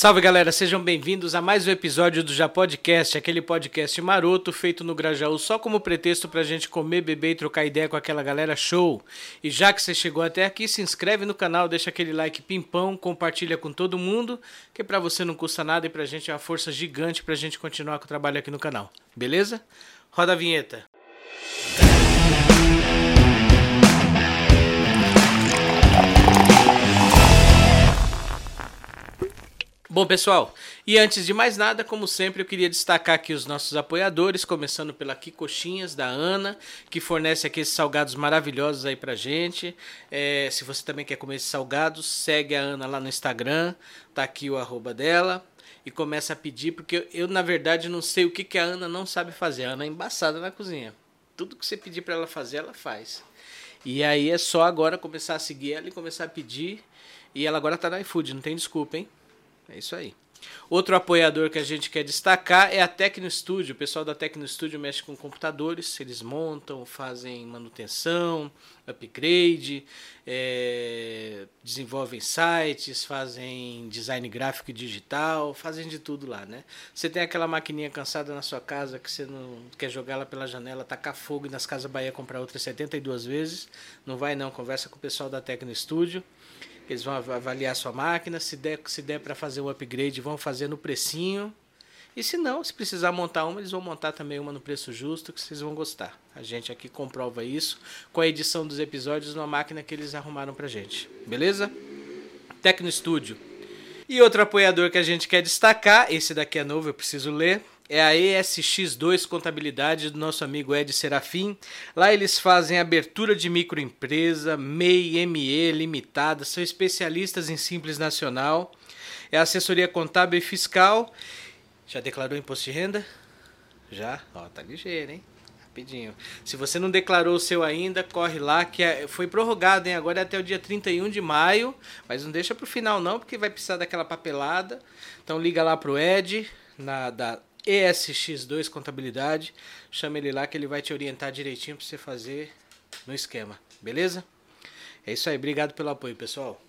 Salve galera, sejam bem-vindos a mais um episódio do Já Podcast, aquele podcast maroto feito no Grajaú só como pretexto pra gente comer, beber e trocar ideia com aquela galera show. E já que você chegou até aqui, se inscreve no canal, deixa aquele like pimpão, compartilha com todo mundo, que pra você não custa nada e pra gente é uma força gigante pra gente continuar com o trabalho aqui no canal. Beleza? Roda a vinheta. Bom, pessoal, e antes de mais nada, como sempre, eu queria destacar aqui os nossos apoiadores, começando pela Kikoxinhas, da Ana, que fornece aqui esses salgados maravilhosos aí pra gente. É, se você também quer comer esses salgados, segue a Ana lá no Instagram, tá aqui o arroba dela, e começa a pedir, porque eu, na verdade, não sei o que, que a Ana não sabe fazer. A Ana é embaçada na cozinha. Tudo que você pedir para ela fazer, ela faz. E aí é só agora começar a seguir ela e começar a pedir. E ela agora tá no iFood, não tem desculpa, hein? É isso aí. Outro apoiador que a gente quer destacar é a Tecno Studio. O pessoal da Tecno Studio mexe com computadores, eles montam, fazem manutenção, upgrade, é, desenvolvem sites, fazem design gráfico e digital, fazem de tudo lá, né? Você tem aquela maquininha cansada na sua casa que você não quer jogar ela pela janela, tacar fogo e nas Casas Bahia comprar outra 72 vezes, não vai não, conversa com o pessoal da Tecno Studio. Eles vão avaliar a sua máquina, se der, se der para fazer um upgrade, vão fazer no precinho. E se não, se precisar montar uma, eles vão montar também uma no preço justo, que vocês vão gostar. A gente aqui comprova isso com a edição dos episódios numa máquina que eles arrumaram pra gente. Beleza? Tecno Studio. E outro apoiador que a gente quer destacar, esse daqui é novo, eu preciso ler, é a ESX2 Contabilidade do nosso amigo Ed Serafim. Lá eles fazem abertura de microempresa, MEI, ME, limitada, são especialistas em Simples Nacional. É assessoria contábil e fiscal. Já declarou imposto de renda? Já? Ó, tá ligeiro, hein? Rapidinho. Se você não declarou o seu ainda, corre lá, que é, foi prorrogado, hein? Agora é até o dia 31 de maio, mas não deixa pro final não, porque vai precisar daquela papelada. Então liga lá pro Ed, na, da ESX2 Contabilidade. Chama ele lá que ele vai te orientar direitinho para você fazer no esquema, beleza? É isso aí, obrigado pelo apoio, pessoal.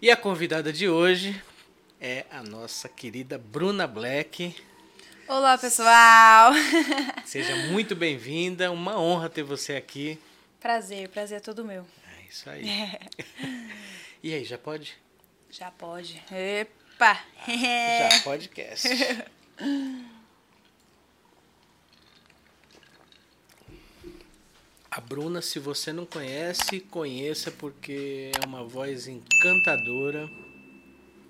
E a convidada de hoje é a nossa querida Bruna Black. Olá, pessoal! Seja muito bem-vinda, uma honra ter você aqui. Prazer, prazer é todo meu. É isso aí. É. E aí, já pode? Já pode. Epa! Já podcast. A Bruna, se você não conhece, conheça porque é uma voz encantadora.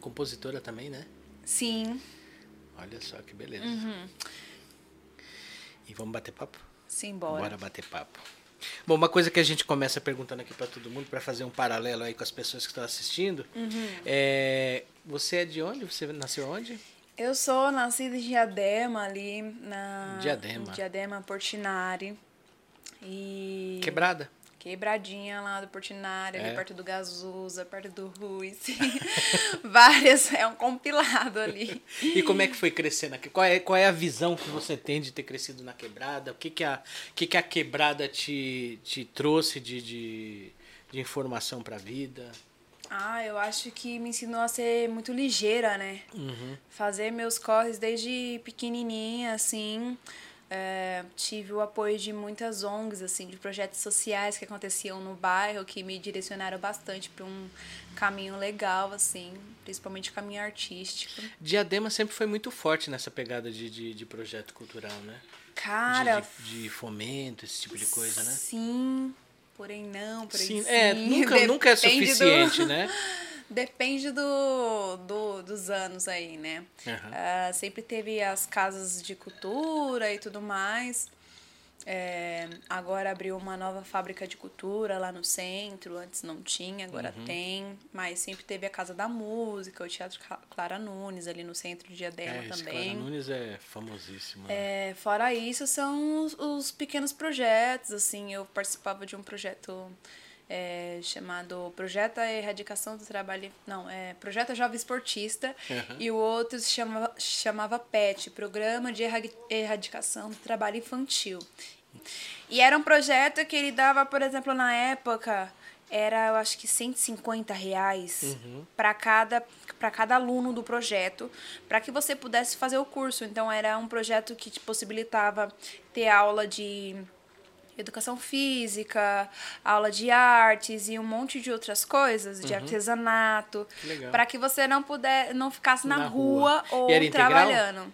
Compositora também, né? Sim. Olha só que beleza. Uhum. E vamos bater papo? Sim, bora. Bora bater papo. Bom, uma coisa que a gente começa perguntando aqui para todo mundo, para fazer um paralelo aí com as pessoas que estão assistindo, uhum. é, você é de onde? Você nasceu onde? Eu sou nascida em Diadema, ali na... Diadema. Diadema, Portinari. E... Quebrada? Quebradinha lá do Portinari, é. ali perto do Gazusa, perto do Ruiz. Várias, é um compilado ali. e como é que foi crescer na qual é Qual é a visão que você tem de ter crescido na quebrada? O que, que, a, que, que a quebrada te, te trouxe de, de, de informação para a vida? Ah, eu acho que me ensinou a ser muito ligeira, né? Uhum. Fazer meus corres desde pequenininha, assim. É, tive o apoio de muitas ONGs, assim, de projetos sociais que aconteciam no bairro, que me direcionaram bastante para um caminho legal, assim, principalmente o caminho artístico. Diadema sempre foi muito forte nessa pegada de, de, de projeto cultural, né? Cara. De, de, de, fomento, esse tipo de coisa, né? Sim, porém não, porém sim. sim. É, nunca, nunca é suficiente, do... né? Depende do, do, dos anos aí, né? Uhum. Uh, sempre teve as casas de cultura e tudo mais. É, agora abriu uma nova fábrica de cultura lá no centro. Antes não tinha, agora uhum. tem. Mas sempre teve a Casa da Música, o Teatro Clara Nunes ali no centro de Diadema é, também. Clara Nunes é famosíssimo. Né? É, fora isso, são os, os pequenos projetos. Assim, eu participava de um projeto é, chamado Projeto Erradicação do Trabalho. Não, é Projeto Jovem Esportista. Uhum. E o outro se chamava, chamava PET Programa de Erradicação do Trabalho Infantil. E era um projeto que ele dava, por exemplo, na época, era, eu acho que 150 reais uhum. para cada, cada aluno do projeto, para que você pudesse fazer o curso. Então, era um projeto que te possibilitava ter aula de educação física, aula de artes e um monte de outras coisas, de uhum. artesanato, para que você não puder, não ficasse na, na rua, rua, ou trabalhando.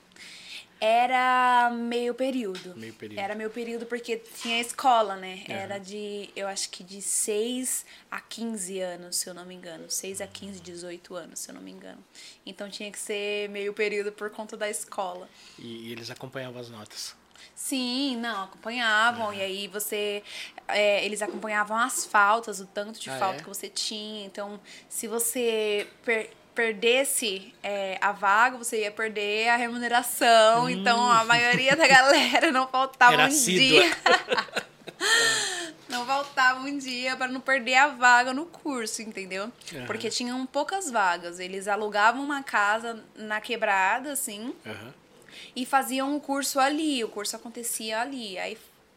Era meio período. Meio período. Era meio período porque tinha escola, né? Uhum. Era de, eu acho que de 6 a 15 anos, se eu não me engano. 6 a 15, 18 anos, se eu não me engano. Então tinha que ser meio período por conta da escola. E, e eles acompanhavam as notas? Sim, não, acompanhavam. Uhum. E aí você. É, eles acompanhavam as faltas, o tanto de ah, falta é? que você tinha. Então, se você per perdesse é, a vaga, você ia perder a remuneração. Hum. Então a maioria da galera não faltava Era um dia. não faltava um dia para não perder a vaga no curso, entendeu? Uhum. Porque tinham poucas vagas. Eles alugavam uma casa na quebrada, assim, uhum. E faziam um curso ali. O curso acontecia ali. Aí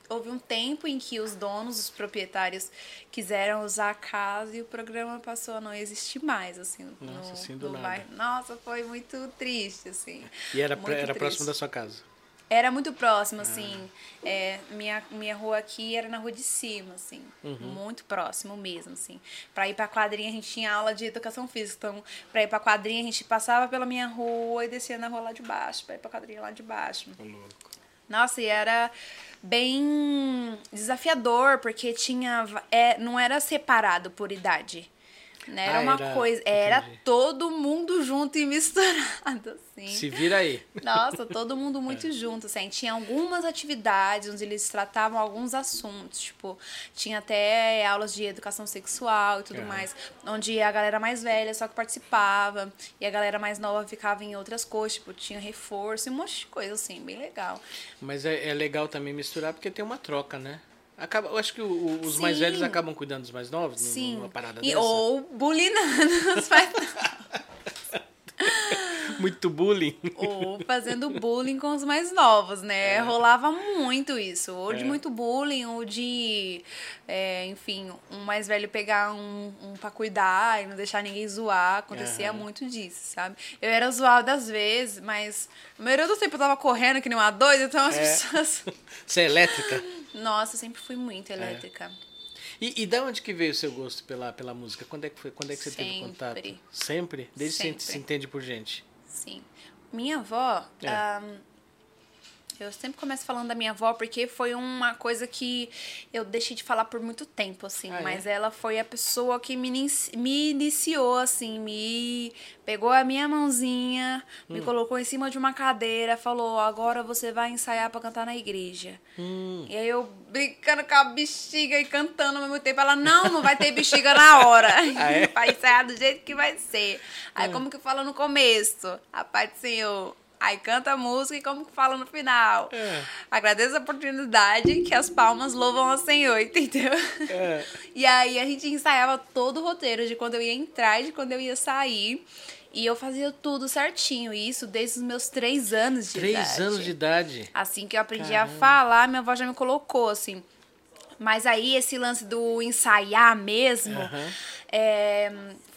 houve um tempo em que os donos, os proprietários quiseram usar a casa e o programa passou a não existir mais, assim, Nossa, no, assim do no nada. Bairro. Nossa, foi muito triste, assim. E era, era próximo da sua casa? Era muito próximo, ah. assim. É, minha, minha rua aqui era na rua de cima, assim. Uhum. Muito próximo mesmo, assim. Pra ir pra quadrinha, a gente tinha aula de educação física. Então, pra ir pra quadrinha, a gente passava pela minha rua e descia na rua lá de baixo. Pra ir pra quadrinha lá de baixo. louco. Nossa, e era bem desafiador, porque tinha. É, não era separado por idade. Né? Era ah, uma era... coisa. Era Entendi. todo mundo junto e misturado, assim. Se vira aí. Nossa, todo mundo muito é. junto, assim. Tinha algumas atividades onde eles tratavam alguns assuntos. Tipo, tinha até aulas de educação sexual e tudo é. mais. Onde a galera mais velha só que participava. E a galera mais nova ficava em outras coisas. Tipo, tinha reforço e um monte de coisa, assim, bem legal. Mas é, é legal também misturar porque tem uma troca, né? Acaba, eu acho que o, os Sim. mais velhos acabam cuidando dos mais novos Sim. numa parada e, dessa. Ou bulinando os mais Muito bullying. Ou fazendo bullying com os mais novos, né? É. Rolava muito isso. Ou de é. muito bullying, ou de, é, enfim, um mais velho pegar um, um pra cuidar e não deixar ninguém zoar. Acontecia muito disso, sabe? Eu era zoada às vezes, mas a maioria do tempo eu tava correndo que nem uma doida, então as é. pessoas. Você é elétrica? Nossa, sempre fui muito é. elétrica. E, e da onde que veio o seu gosto pela, pela música? Quando é que foi? Quando é que você sempre. teve contato? Sempre? Desde sempre. que você se entende por gente? Sim. Minha avó. É. Um, eu sempre começo falando da minha avó porque foi uma coisa que eu deixei de falar por muito tempo, assim. Ah, é? mas ela foi a pessoa que me, inici me iniciou, assim, me pegou a minha mãozinha, hum. me colocou em cima de uma cadeira, falou: agora você vai ensaiar para cantar na igreja. Hum. E aí eu brincando com a bexiga e cantando ao mesmo tempo. Ela: não, não vai ter bexiga na hora. Ah, é? vai ensaiar do jeito que vai ser. Aí, hum. como que fala no começo? A Pai do Senhor Aí canta a música e como que fala no final. É. Agradeço a oportunidade que as palmas louvam ao Senhor, entendeu? É. E aí a gente ensaiava todo o roteiro de quando eu ia entrar e de quando eu ia sair. E eu fazia tudo certinho. E isso desde os meus três anos de três idade. Três anos de idade? Assim que eu aprendi Caramba. a falar, minha avó já me colocou, assim. Mas aí esse lance do ensaiar mesmo. Uhum. É,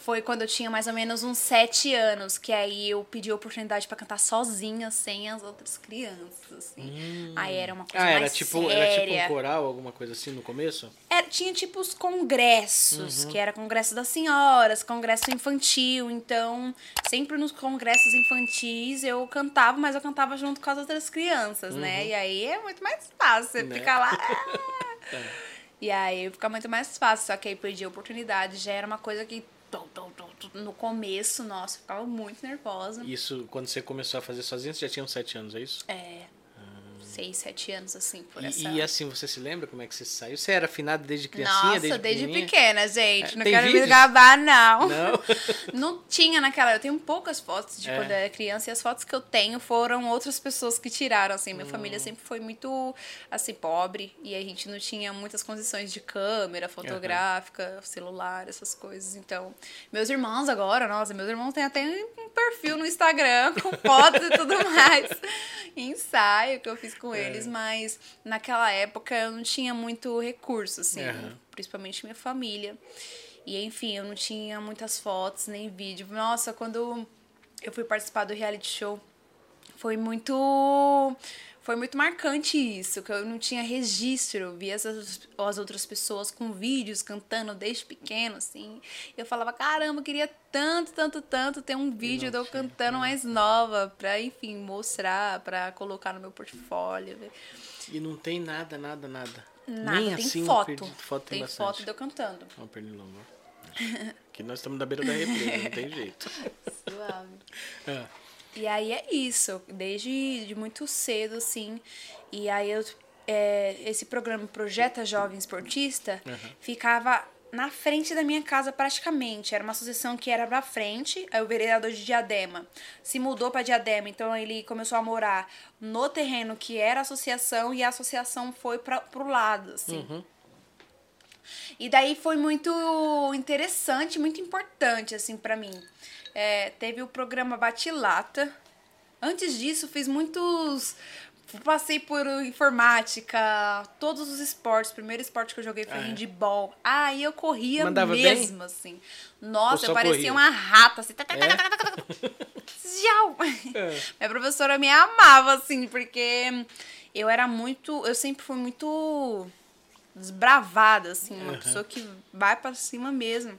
foi quando eu tinha mais ou menos uns sete anos, que aí eu pedi a oportunidade para cantar sozinha, sem as outras crianças, assim. Hum. Aí era uma coisa ah, era mais tipo, séria. Era tipo um coral, alguma coisa assim no começo? Era, tinha tipo os congressos, uhum. que era congresso das senhoras, congresso infantil, então sempre nos congressos infantis eu cantava, mas eu cantava junto com as outras crianças, né? uhum. né? E aí é muito mais fácil, você né? fica lá... é. E aí fica muito mais fácil, só que aí perdi a oportunidade, já era uma coisa que no começo, nossa, eu ficava muito nervosa. Isso, quando você começou a fazer sozinha, você já tinha uns sete anos, é isso? É seis, sete anos, assim, por e, essa... E assim, você se lembra como é que você saiu? Você era afinada desde criancinha, Nossa, desde, desde pequena, gente. É, não quero vídeos? me gabar, não. Não? não tinha naquela... Eu tenho poucas fotos de é. quando eu era criança e as fotos que eu tenho foram outras pessoas que tiraram, assim. Minha hum. família sempre foi muito, assim, pobre e a gente não tinha muitas condições de câmera fotográfica, uhum. celular, essas coisas. Então, meus irmãos agora, nossa, meus irmãos têm até um perfil no Instagram com fotos e tudo mais. Ensaio que eu fiz com é. eles, mas naquela época eu não tinha muito recurso, assim. Uhum. principalmente minha família. E enfim, eu não tinha muitas fotos nem vídeo. Nossa, quando eu fui participar do reality show, foi muito foi muito marcante isso, que eu não tinha registro, via as, as outras pessoas com vídeos cantando desde pequeno, assim. Eu falava, caramba, eu queria tanto, tanto, tanto ter um vídeo de eu cantando mais nova, pra, enfim, mostrar, pra colocar no meu portfólio. E não tem nada, nada, nada. Nada, Nem tem assim, foto. perdi- foto tem, tem foto de eu cantando. Ó, pernilongo. Que nós estamos na beira da represa, não tem jeito. Suave. Ah, E aí é isso, desde de muito cedo, assim. E aí eu, é, esse programa Projeta Jovem Esportista ficava na frente da minha casa praticamente. Era uma associação que era pra frente, aí o vereador de Diadema se mudou pra Diadema, então ele começou a morar no terreno que era a associação e a associação foi para pro lado, assim. E daí foi muito interessante, muito importante, assim, pra mim. É, teve o programa Batilata. Antes disso, fiz muitos. Passei por informática, todos os esportes. O primeiro esporte que eu joguei foi Ah, é? handball. Ah, e eu corria Mandava bem? mesmo, assim. Nossa, eu parecia corria? uma rata, assim. Jau! É. Minha professora me amava, assim, porque eu era muito. Eu sempre fui muito desbravada, assim, uma Aham. pessoa que vai pra cima mesmo.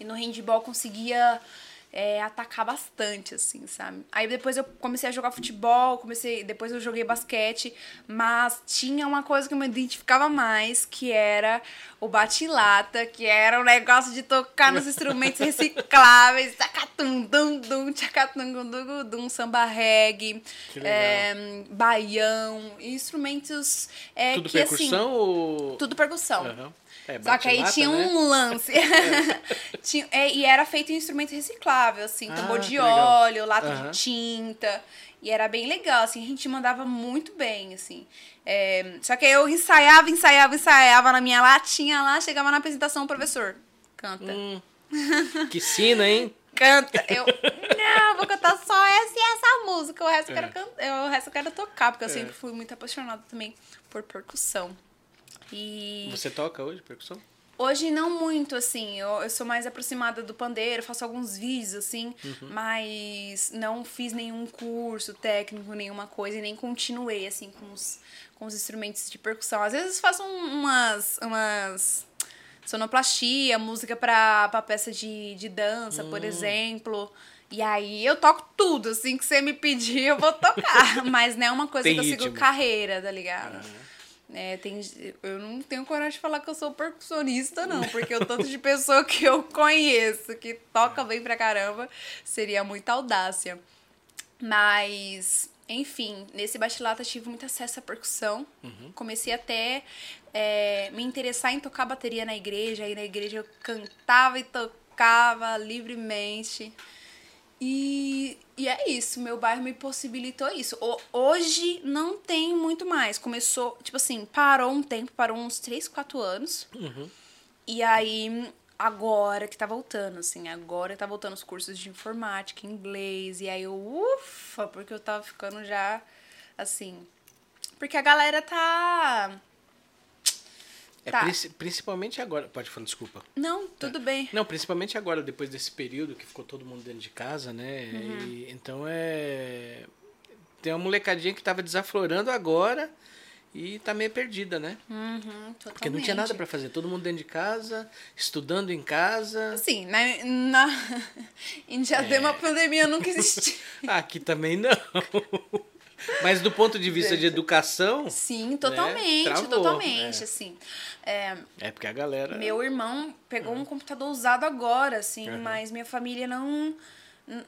E no handball conseguia é, atacar bastante, assim, sabe? Aí depois eu comecei a jogar futebol, comecei, depois eu joguei basquete, mas tinha uma coisa que eu me identificava mais, que era o bate-lata, que era o negócio de tocar nos instrumentos recicláveis, tacatum, dum, dum, dum, dum, samba reggae, é, baião, instrumentos é, Tudo que assim... percussão ou. Tudo percussão. Aham. É, Só que aí tinha né? um lance. Tinha- é, e era feito em instrumento reciclável, assim, Ah, tambor de óleo, lata Aham. de tinta. E era bem legal, assim, a gente mandava muito bem, assim. É, só que eu ensaiava, ensaiava, ensaiava na minha latinha lá, chegava na apresentação, o professor, canta. Hum, que sina, hein? Canta. Eu, não, vou cantar só essa e essa música. O resto, eu É. quero cantar, o resto eu quero tocar, porque eu É. sempre fui muito apaixonada também por percussão. E Você toca hoje percussão? Hoje não muito, assim. Eu, eu sou mais aproximada do pandeiro, faço alguns vídeos, assim, mas não fiz nenhum curso técnico, nenhuma coisa, e nem continuei, assim, com os, com os instrumentos de percussão. Às vezes faço um- umas. umas sonoplastia, música pra, pra peça de, de dança, por exemplo. E aí eu toco tudo, assim que você me pedir, eu vou tocar. Mas não é uma coisa Tem que eu sigo ritmo. carreira, tá ligado? É, tem, eu não tenho coragem de falar que eu sou percussionista, não, porque o tanto de pessoa que eu conheço que toca bem pra caramba seria muita audácia. Mas, enfim, nesse bate-lata tive muito acesso à percussão. Comecei até é, me interessar em tocar bateria na igreja. Aí na igreja eu cantava e tocava livremente. E, e é isso, meu bairro me possibilitou isso. Hoje não tem muito mais. Começou, tipo assim, parou um tempo, parou uns 3, 4 anos. E aí, agora que tá voltando, assim, agora tá voltando os cursos de informática, inglês. E aí eu, ufa, porque eu tava ficando já, assim. Porque a galera tá. É, Tá. princi- principalmente agora. Pode falar, desculpa. Não, tudo bem. Não, principalmente agora, depois desse período que ficou todo mundo dentro de casa, né? Uhum. E, então é. Tem uma molecadinha que tava desaflorando agora e tá meio perdida, né? Uhum, totalmente. Porque não tinha nada pra fazer. Todo mundo dentro de casa, estudando em casa. Assim, na, na, em Diadema a pandemia nunca existiu. Aqui também não. Mas do ponto de vista de educação, Sim, totalmente, Travou, totalmente, é. assim. É, é porque a galera. meu irmão pegou um computador usado agora, assim, Uhum. mas minha família não...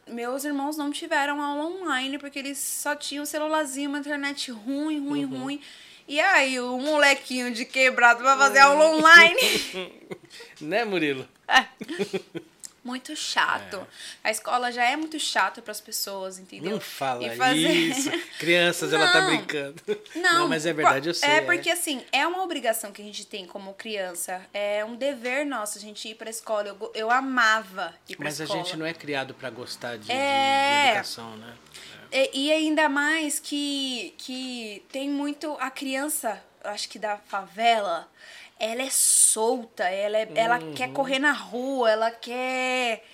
Meus irmãos não tiveram aula online, porque eles só tinham um celularzinho, uma internet ruim, ruim, Uhum. ruim. E aí, o molequinho de quebrado vai fazer aula online? Né, Murilo? muito chato. A escola já é muito chata para as pessoas, entendeu? Não fala E fazer- isso. Crianças, ela tá Não. brincando. Não, mas é verdade, eu sei. É porque assim, é uma obrigação que a gente tem como criança. É um dever nosso a gente ir pra escola. Eu, eu amava ir pra Mas a escola. gente não é criado pra gostar de, É. de educação, né? E, e ainda mais que, que tem muito. A criança, acho que da favela, ela é solta, ela, é, ela Uhum. quer correr na rua, ela quer.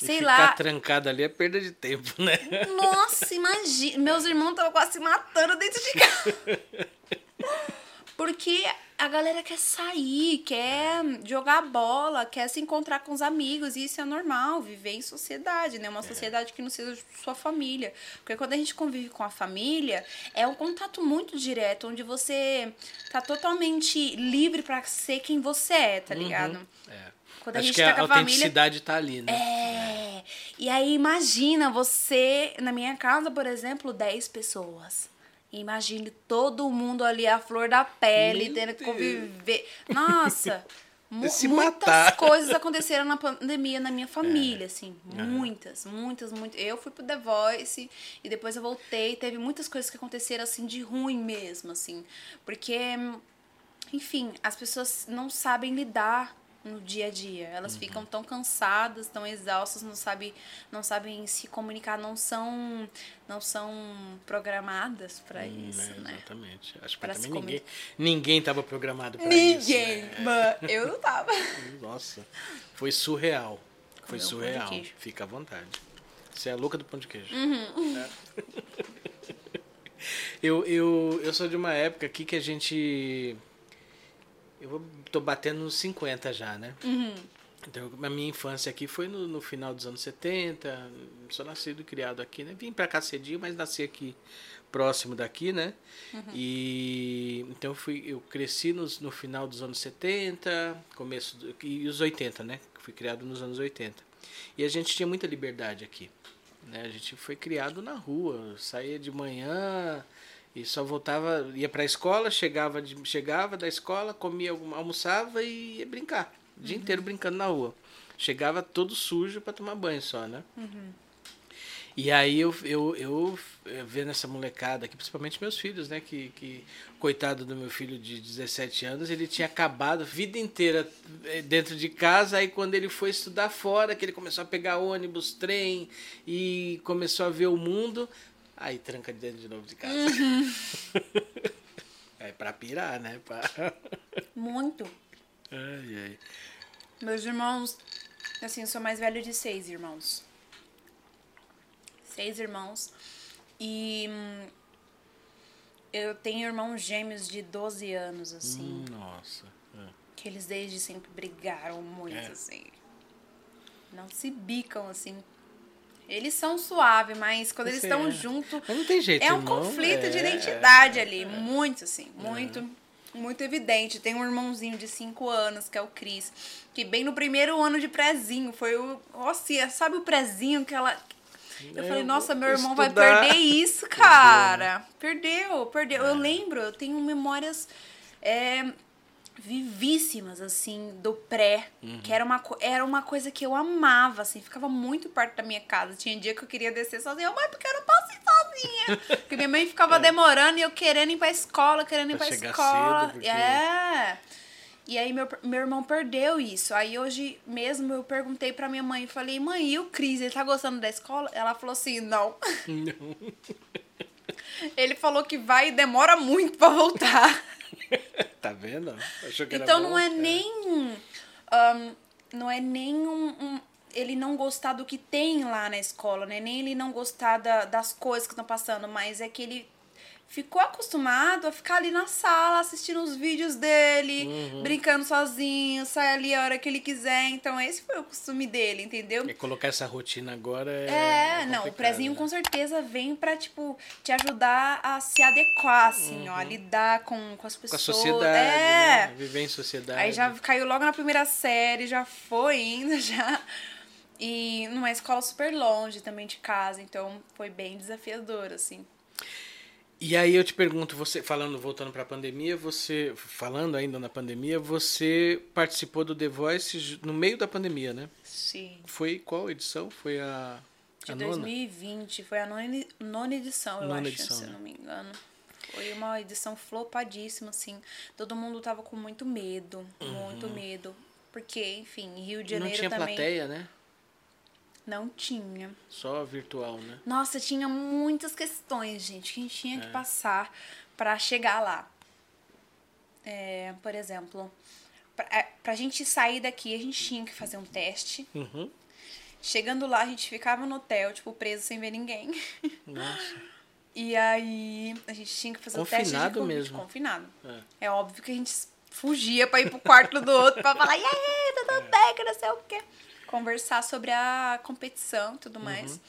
E Sei ficar lá. trancada ali é perda de tempo, né? Nossa, imagina. Meus irmãos estavam quase se matando dentro de casa. Porque a galera quer sair, quer jogar bola, quer se encontrar com os amigos, e isso é normal, viver em sociedade, né? Uma sociedade que não seja sua família. Porque quando a gente convive com a família, é um contato muito direto, onde você tá totalmente livre pra ser quem você é, tá ligado? É. Quando a Acho gente que tá a a família- autenticidade tá ali, né? É. E aí imagina você, na minha casa, por exemplo, 10 pessoas. Imagine todo mundo ali à flor da pele, Meu tendo que conviver. Nossa! mu- muitas matar. coisas aconteceram na pandemia na minha família, assim. Muitas, muitas, muitas. Eu fui pro The Voice e depois eu voltei. Teve muitas coisas que aconteceram, assim, de ruim mesmo, assim. Porque, enfim, as pessoas não sabem lidar no dia a dia. Elas ficam tão cansadas, tão exaustas, não sabem, não sabem se comunicar, não são, não são programadas para Hum, isso, é, né? Exatamente. Acho que Pra também se ninguém, ninguém tava programado pra isso. Ninguém, né? mas eu não tava. Nossa, foi surreal. Foi surreal. Fica à vontade. Você é a louca do pão de queijo. Uhum. É. eu, eu, eu sou de uma época aqui que a gente. Eu tô batendo nos 50 já, né? Uhum. Então, a minha infância aqui foi no, no final dos anos 70. Sou nascido e criado aqui, né? Vim pra cá cedinho, mas nasci aqui próximo daqui, né? E então eu fui, eu cresci nos, no final dos anos 70, começo do, e os 80, né? Fui criado nos anos 80. E a gente tinha muita liberdade aqui. Né? A gente foi criado na rua, saía de manhã e só voltava, ia pra escola, chegava, de, chegava da escola, comia, almoçava e ia brincar. O dia inteiro brincando na rua. Chegava todo sujo para tomar banho só, né? E aí eu, eu, eu eh, vendo essa molecada aqui, principalmente meus filhos, né? Que, que coitado do meu filho de 17 anos, ele tinha acabado a vida inteira eh, dentro de casa, aí quando ele foi estudar fora, que ele começou a pegar ônibus, trem e começou a ver o mundo, aí tranca dentro de novo de casa. é pra pirar, né? Pra... Muito. Ai, ai. Meus irmãos, assim, eu sou mais velho de seis irmãos. Seis irmãos. E hum, eu tenho irmãos gêmeos de 12 anos, assim. Hum, Nossa. É. Que eles desde sempre brigaram muito, É. assim. Não se bicam, assim. Eles são suaves, mas quando eles estão é. juntos. Mas não tem jeito, É um irmão. conflito de É, identidade ali. Muito, assim. Muito, muito evidente. Tem um irmãozinho de 5 anos, que é o Cris. Que bem no primeiro ano de prezinho. Foi o. Nossa, sabe o prezinho que ela. Eu É, falei, eu nossa, meu irmão vai estudar. perder isso, cara. Perdeu, perdeu. Eu lembro, eu tenho memórias é, vivíssimas, assim, do pré. Que era uma, era uma coisa que eu amava, assim. Ficava muito perto da minha casa. Tinha dia que eu queria descer sozinha. Mãe, porque eu não posso ir sozinha. porque minha mãe ficava demorando e eu querendo ir pra escola, querendo ir É. Pra pra escola. cedo, porque- É. E aí meu, meu irmão perdeu isso. Aí hoje mesmo eu perguntei pra minha mãe, falei, mãe, e o Cris, ele tá gostando da escola? Ela falou assim, não. Não. Ele falou que vai e demora muito pra voltar. Tá vendo? Então bom? não é nem. ahn, não é nem um, um- Ele não gostar do que tem lá na escola, né? Nem ele não gostar da- das coisas que estão passando, mas é que ele ficou acostumado a ficar ali na sala assistindo os vídeos dele, Uhum. brincando sozinho, sai ali a hora que ele quiser. Então esse foi o costume dele, entendeu? É colocar essa rotina agora é. É, não, o prezinho né? com certeza vem pra, tipo, te ajudar a se adequar, assim, ó, a lidar com, com as Uhum. Com a pessoas. sociedade. é. Né? Viver em sociedade. Aí já caiu logo na primeira série, já foi ainda, já. E numa escola super longe também de casa, então foi bem desafiador, assim. E aí eu te pergunto, você falando, voltando pra pandemia, você falando ainda na pandemia, você participou do The Voice no meio da pandemia, né? Sim. Foi qual edição? Foi a, De a nona? 2020, foi a nona, nona edição, eu Nona acho, edição, se eu né? não me engano. Foi uma edição flopadíssima, assim. Todo mundo tava com muito medo, muito medo. Porque, enfim, Rio de Uhum. Não Janeiro tinha também plateia, né? Não tinha. Só virtual, né? Nossa, tinha muitas questões, gente, que a gente tinha É. que passar pra chegar lá. É, por exemplo, pra, é, pra gente sair daqui, a gente tinha que fazer um teste. Uhum. Chegando lá, a gente ficava no hotel, tipo, preso sem ver ninguém. Nossa. E aí, a gente tinha que fazer o teste de Confinado mesmo. Confinado. É. É óbvio que a gente fugia pra ir pro quarto do outro pra falar, e aí, tudo bem, que não sei o quê. Conversar sobre a competição e tudo Uhum. mais.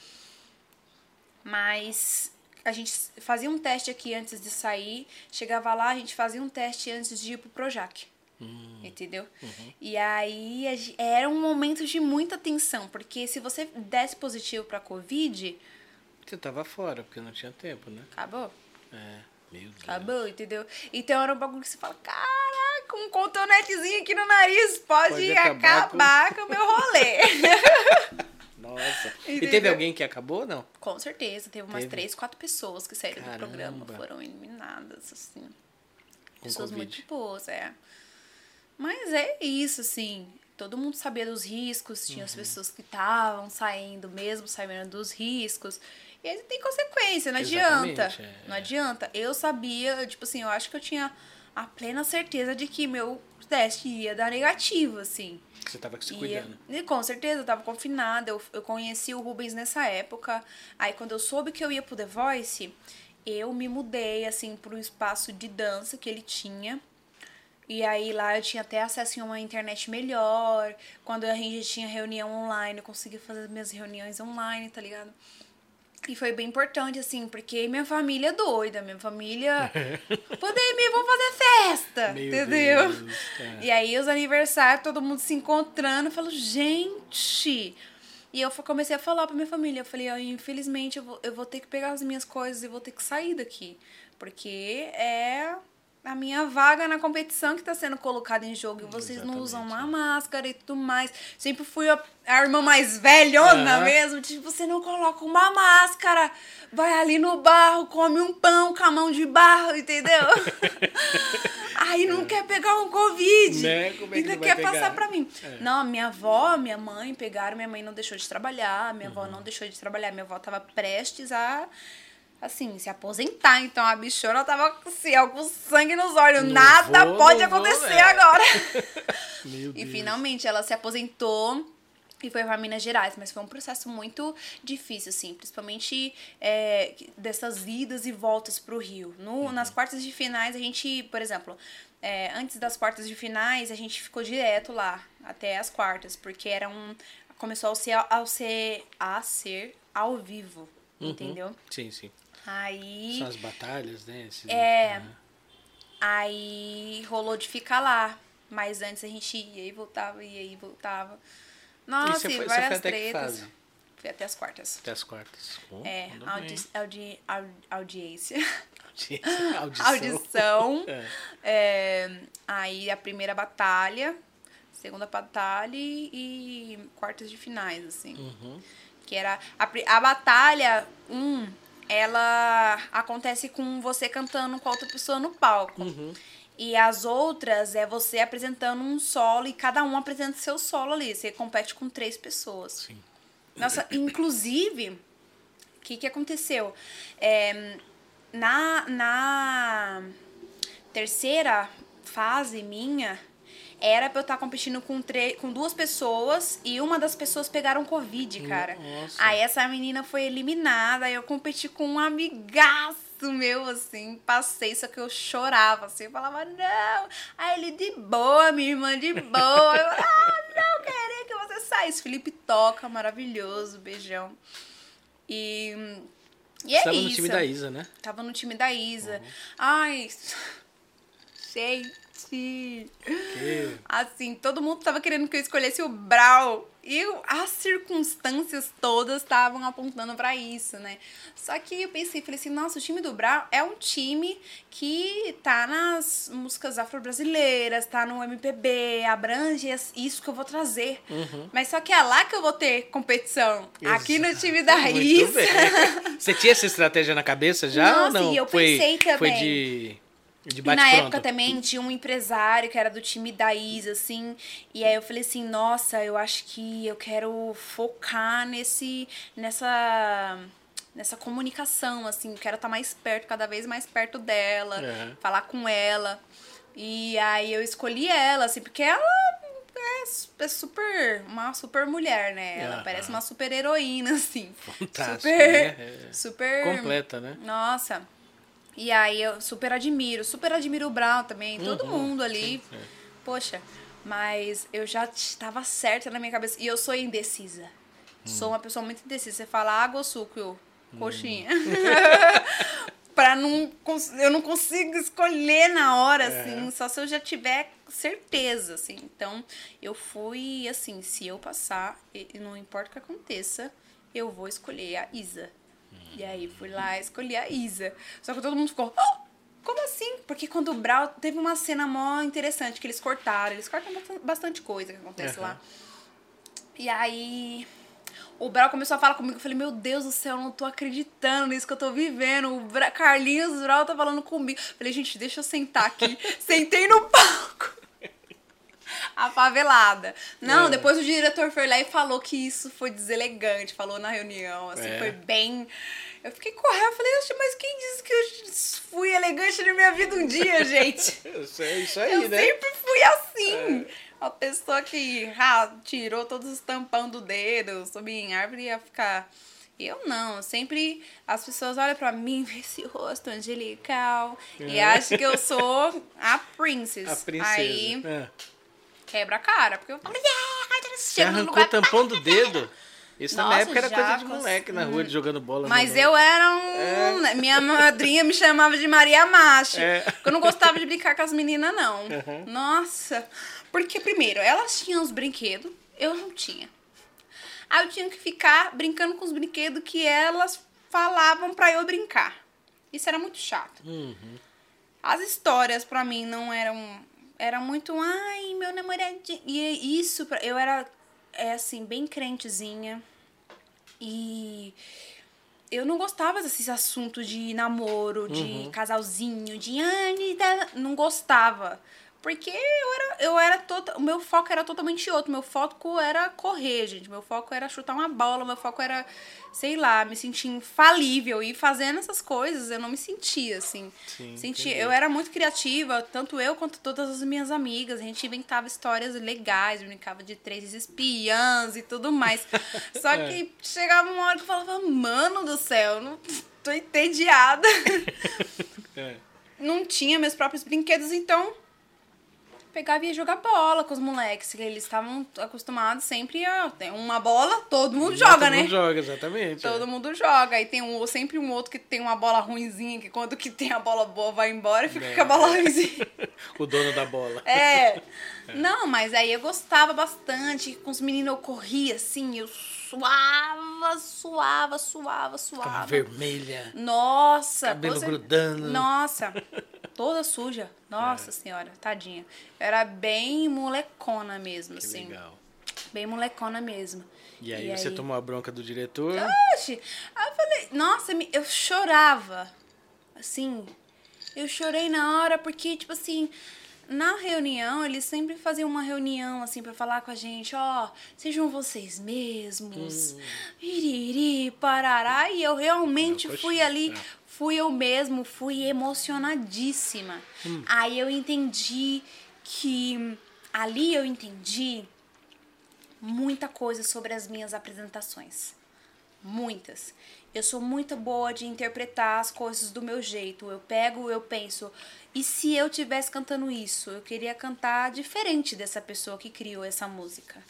Mas a gente fazia um teste aqui antes de sair. Chegava lá, a gente fazia um teste antes de ir pro Projac. Hum. Entendeu? Uhum. E aí era um momento de muita tensão, porque se você desse positivo pra Covid, Você tava fora, porque não tinha tempo, né? acabou. É. Meu Deus. Acabou, entendeu? Então era um bagulho que você fala, caraca, um cotonetezinho aqui no nariz pode, Pode acabar, acabar com... o meu rolê. Nossa. E Entendeu? teve alguém que acabou, não? com certeza, teve umas Teve? três, quatro pessoas que saíram Caramba. do programa, foram eliminadas, assim. Com Pessoas Covid. muito boas, é. Mas é isso, assim. Todo mundo sabia dos riscos, tinha Uhum. as pessoas que estavam saindo mesmo, sabendo dos riscos. E aí tem consequência, não adianta. Exatamente, é. Não adianta. Eu sabia, tipo assim, eu acho que eu tinha a plena certeza de que meu teste ia dar negativo, assim. Você tava se cuidando. e com certeza, eu tava confinada. Eu, eu conheci o Rubens nessa época. Aí, quando eu soube que eu ia pro The Voice, eu me mudei, assim, pro espaço de dança que ele tinha. E aí, lá eu tinha até acesso a uma internet melhor. Quando a gente tinha reunião online, eu conseguia fazer minhas reuniões online, tá ligado? E foi bem importante, assim, porque minha família é doida, minha família. Pandemia, vamos fazer festa! Meu entendeu? Deus, é. E aí, os aniversários, todo mundo se encontrando. Eu falo, gente! E eu comecei a falar pra minha família. Eu falei, ó, infelizmente, eu vou, eu vou ter que pegar as minhas coisas e vou ter que sair daqui. Porque é a minha vaga na competição que tá sendo colocada em jogo. E vocês não usam uma Exatamente, máscara e tudo mais. Sempre fui a, a irmã mais velhona mesmo. Tipo, você não coloca uma máscara. Vai ali no barro, come um pão com a mão de barro, entendeu? Aí não quer pegar um Covid. Né? Como é que ainda quer pegar? passar pra mim. É. Não, minha avó, minha mãe pegaram, minha mãe não deixou de trabalhar, minha Uhum. avó não deixou de trabalhar, minha avó tava prestes a, assim, se aposentar. Então a bichona tava assim, com sangue nos olhos. Não Nada vou, pode vou, acontecer é. agora. Meu E Deus. finalmente ela se aposentou e foi para Minas Gerais, mas foi um processo muito difícil, assim, principalmente é, dessas idas e voltas pro Rio. No, Nas quartas de finais, a gente, por exemplo, é, antes das quartas de finais, a gente ficou direto lá, até as quartas, porque era um. Começou a ser, ao ser, a ser ao vivo, entendeu? Sim, sim. Aí. São as batalhas, né? Esses- É. Aham. Aí rolou de ficar lá. Mas antes a gente ia e voltava, ia e voltava. Nossa, você e foi- você várias foi até que tretas. Fui até as quartas. Até as quartas. Oh, É, audi audi audi audiência. Audição. Audição. É. É, aí a primeira batalha, segunda batalha e, e quartas de finais, assim. Uhum. Que era. A, a batalha 1, um, ela acontece com você cantando com a outra pessoa no palco. Uhum. E as outras é você apresentando um solo e cada um apresenta seu solo ali. Você compete com três pessoas. Sim. Nossa, inclusive, o que, que aconteceu? É, na, na terceira fase minha, era pra eu estar competindo com, com duas pessoas e uma das pessoas pegaram Covid, cara. Nossa. Aí essa menina foi eliminada, aí eu competi com um amigaço meu, assim, passei, só que eu chorava, assim, eu falava, não. Aí ele, de boa, minha irmã, de boa. Eu, ah, não, queria que você saísse. Felipe toca, maravilhoso, beijão. E, e é tava isso. no time da Isa, né? Tava no time da Isa. Uhum. Ai, Que... Assim, todo mundo tava querendo que eu escolhesse o Brau. E as circunstâncias todas estavam apontando pra isso, né? Só que eu pensei, falei assim, nossa, o time do Brau é um time que tá nas músicas afro-brasileiras, tá no MPB, abrange isso que eu vou trazer. Uhum. Mas só que é lá que eu vou ter competição. Aqui no time da Muito bem. Você tinha essa estratégia na cabeça já Nossa, ou não? e eu foi, pensei Foi também. de, de E na pronto. época também tinha um empresário que era do time da Isa, assim. E aí eu falei assim, nossa, eu acho que eu quero focar nesse. nessa. nessa comunicação, assim, quero estar mais perto, cada vez mais perto dela, falar com ela. E aí eu escolhi ela, assim, porque ela é, é super, uma super mulher, né? Ela parece uma super heroína, assim. Fantástico, super, né? É super... Completa, né? Nossa. E aí eu super admiro, super admiro o Brown também, todo uhum, mundo ali. Sim. Poxa, mas eu já estava certa na minha cabeça. E eu sou indecisa. Hum. Sou uma pessoa muito indecisa. Você fala água ou suco? Eu, coxinha. Hum. pra não. Eu não consigo escolher na hora, é. assim, só se eu já tiver certeza, assim. Então, eu fui assim, se eu passar, e não importa o que aconteça, eu vou escolher a Isa. E aí fui lá escolhi a Isa. Só que todo mundo ficou. Oh! Como assim? Porque quando o Brau teve uma cena mó interessante que eles cortaram, eles cortam bastante coisa que acontece uhum. lá. E aí o Brau começou a falar comigo. Eu falei, meu Deus do céu, eu não tô acreditando nisso que eu tô vivendo. O Bra... Carlinhos Brau tá falando comigo. Eu falei, gente, deixa eu sentar aqui. Sentei no palco. A favelada. Não, é. depois o diretor foi lá e falou que isso foi deselegante. Falou na reunião, assim, é. foi bem. Eu fiquei correndo, falei, mas quem disse que eu fui elegante na minha vida um dia, gente? Isso, é isso aí, eu né? Eu sempre fui assim. É. A pessoa que ah, tirou todos os tampão do dedo, subiu em árvore ia ficar. Eu não, sempre as pessoas olham para mim, vê esse rosto angelical é. e acham que eu sou a princess. A princesa. Aí é. Quebra a cara, porque eu falo, yeah, Você arrancou o tampão do dedo? Isso Nossa, na época era coisa de moleque na rua, jogando bola. Mas eu era um. É. Minha madrinha me chamava de Maria Macho. É. Eu não gostava de brincar com as meninas, não. Uhum. Nossa. Porque, primeiro, elas tinham os brinquedos, eu não tinha. Aí eu tinha que ficar brincando com os brinquedos que elas falavam para eu brincar. Isso era muito chato. Uhum. As histórias para mim não eram. Era muito. Ai, meu namoradinho. E isso, eu era, é assim, bem crentezinha. E eu não gostava desses assuntos de namoro, de uhum. casalzinho, de. Não gostava. Porque eu era, eu era toda, o meu foco era totalmente outro. Meu foco era correr, gente. Meu foco era chutar uma bola, meu foco era, sei lá, me sentir infalível. E fazendo essas coisas, eu não me sentia, assim. Sim, sentia, eu era muito criativa, tanto eu quanto todas as minhas amigas. A gente inventava histórias legais, brincava de três espiãs e tudo mais. Só é. que chegava uma hora que eu falava, mano do céu, não tô entediada. é. Não tinha meus próprios brinquedos, então pegava e ia jogar bola com os moleques. Que eles estavam acostumados sempre a uma bola, todo mundo joga, todo né? Todo mundo joga, exatamente. Todo é. mundo joga. Aí tem um, sempre um outro que tem uma bola ruinzinha, que quando que tem a bola boa vai embora e fica é. com a bola ruinzinha. o dono da bola. É. é. Não, mas aí eu gostava bastante. Com os meninos eu corria assim, eu suava, suava, suava, suava. Ficava vermelha. Nossa. Cabelo você... grudando. Nossa. Toda suja. Nossa é. senhora, tadinha. Era bem molecona mesmo, que assim. Legal. Bem molecona mesmo. E aí, e você aí... tomou a bronca do diretor? Oxi! Aí eu falei, nossa, eu chorava. Assim, eu chorei na hora porque, tipo assim, na reunião, eles sempre faziam uma reunião, assim, para falar com a gente, ó, oh, sejam vocês mesmos, hum. iriri, parará, e eu realmente Não, fui ali, é. fui eu mesmo, fui emocionadíssima. Hum. Aí eu entendi que, ali eu entendi muita coisa sobre as minhas apresentações. Muitas. Eu sou muito boa de interpretar as coisas do meu jeito. Eu pego, eu penso, e se eu tivesse cantando isso? Eu queria cantar diferente dessa pessoa que criou essa música.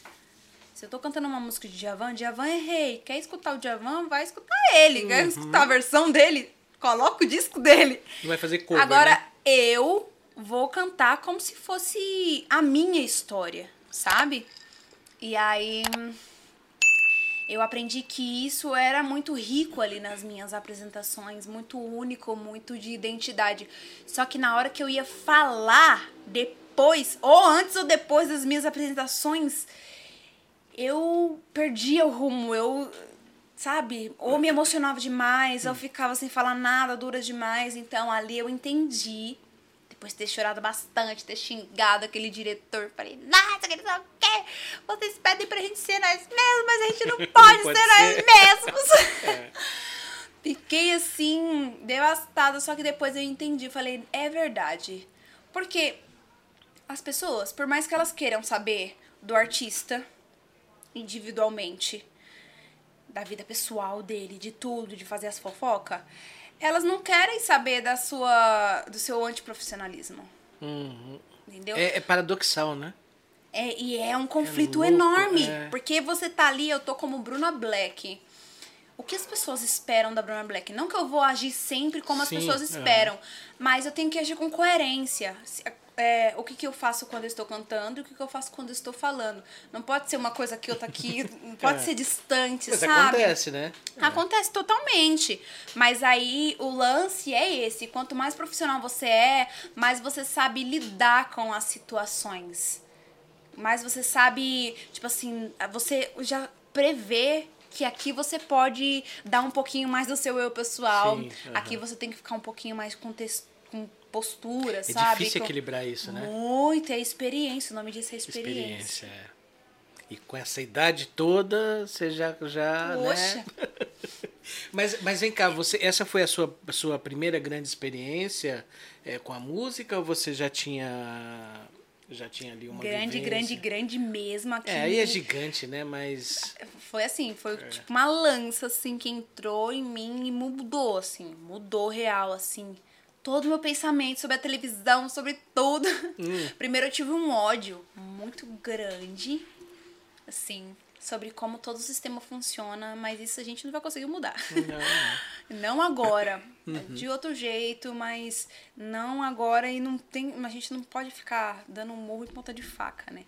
Se eu tô cantando uma música de Djavan, Djavan é rei. Quer escutar o Djavan? Vai escutar ele. Uhum. Quer escutar a versão dele? Coloca o disco dele. Não vai fazer cover, Agora, né? eu vou cantar como se fosse a minha história, sabe? E aí eu aprendi que isso era muito rico ali nas minhas apresentações, muito único, muito de identidade. Só que na hora que eu ia falar depois, ou antes ou depois das minhas apresentações, eu perdia o rumo, eu sabe? Ou me emocionava demais, ou ficava sem falar nada, dura demais. Então ali eu entendi depois de ter chorado bastante, ter xingado aquele diretor, falei, nossa, que não o quê? Vocês pedem pra gente ser nós mesmos, mas a gente não pode, pode ser, ser, nós mesmos. É. Fiquei assim, devastada, só que depois eu entendi, falei, é verdade. Porque as pessoas, por mais que elas queiram saber do artista individualmente, da vida pessoal dele, de tudo, de fazer as fofocas, elas não querem saber da sua, do seu antiprofissionalismo. Uhum. Entendeu? É, é paradoxal, né? É, e é um conflito É louco, enorme. é. Porque você tá ali, eu tô como Bruna Black. O que as pessoas esperam da Bruna Black? Não que eu vou agir sempre como Sim, as pessoas aham. esperam, mas eu tenho que agir com coerência. É, o que, que eu faço quando eu estou cantando e o que, que eu faço quando eu estou falando. Não pode ser uma coisa que eu tô aqui, não pode É. ser distante, Mas sabe? acontece, né? Acontece totalmente. Mas aí o lance é esse. Quanto mais profissional você é, mais você sabe lidar com as situações. Mais você sabe, tipo assim, você já prevê que aqui você pode dar um pouquinho mais do seu eu pessoal. Sim. Aqui você tem que ficar um pouquinho mais com postura, É sabe? difícil Com- equilibrar isso, né? Muito, é experiência. O nome disso é experiência. Experiência. é. E com essa idade toda, você já. já Poxa. né? mas, mas vem cá, você, essa foi a sua, a sua primeira grande experiência é, com a música ou você já tinha. Já tinha ali uma Grande, vivência? grande, grande mesmo aqui. É, aí é gigante, né? Mas. Foi assim, É. foi tipo uma lança, assim, que entrou em mim e mudou, assim, mudou real, assim. Todo o meu pensamento sobre a televisão, sobre tudo. Hum. Primeiro eu tive um ódio muito grande, assim, sobre como todo o sistema funciona, mas isso a gente não vai conseguir mudar. Não, não. Não agora, Uhum. de outro jeito, mas não agora e não tem, a gente não pode ficar dando um murro em ponta de faca, né?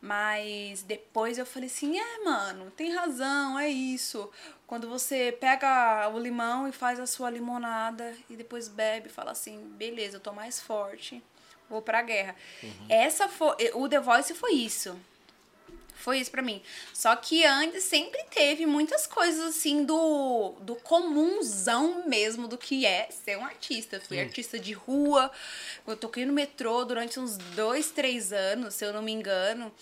Mas depois eu falei assim, é, mano, tem razão, é isso. Quando você pega o limão e faz a sua limonada e depois bebe, fala assim, beleza, eu tô mais forte, vou pra guerra. Essa foi, o The Voice foi isso. Foi isso pra mim. Só que antes sempre teve muitas coisas assim do, do comunzão mesmo do que é ser um artista. Eu fui artista de rua, eu toquei no metrô durante uns dois, três anos, se eu não me engano.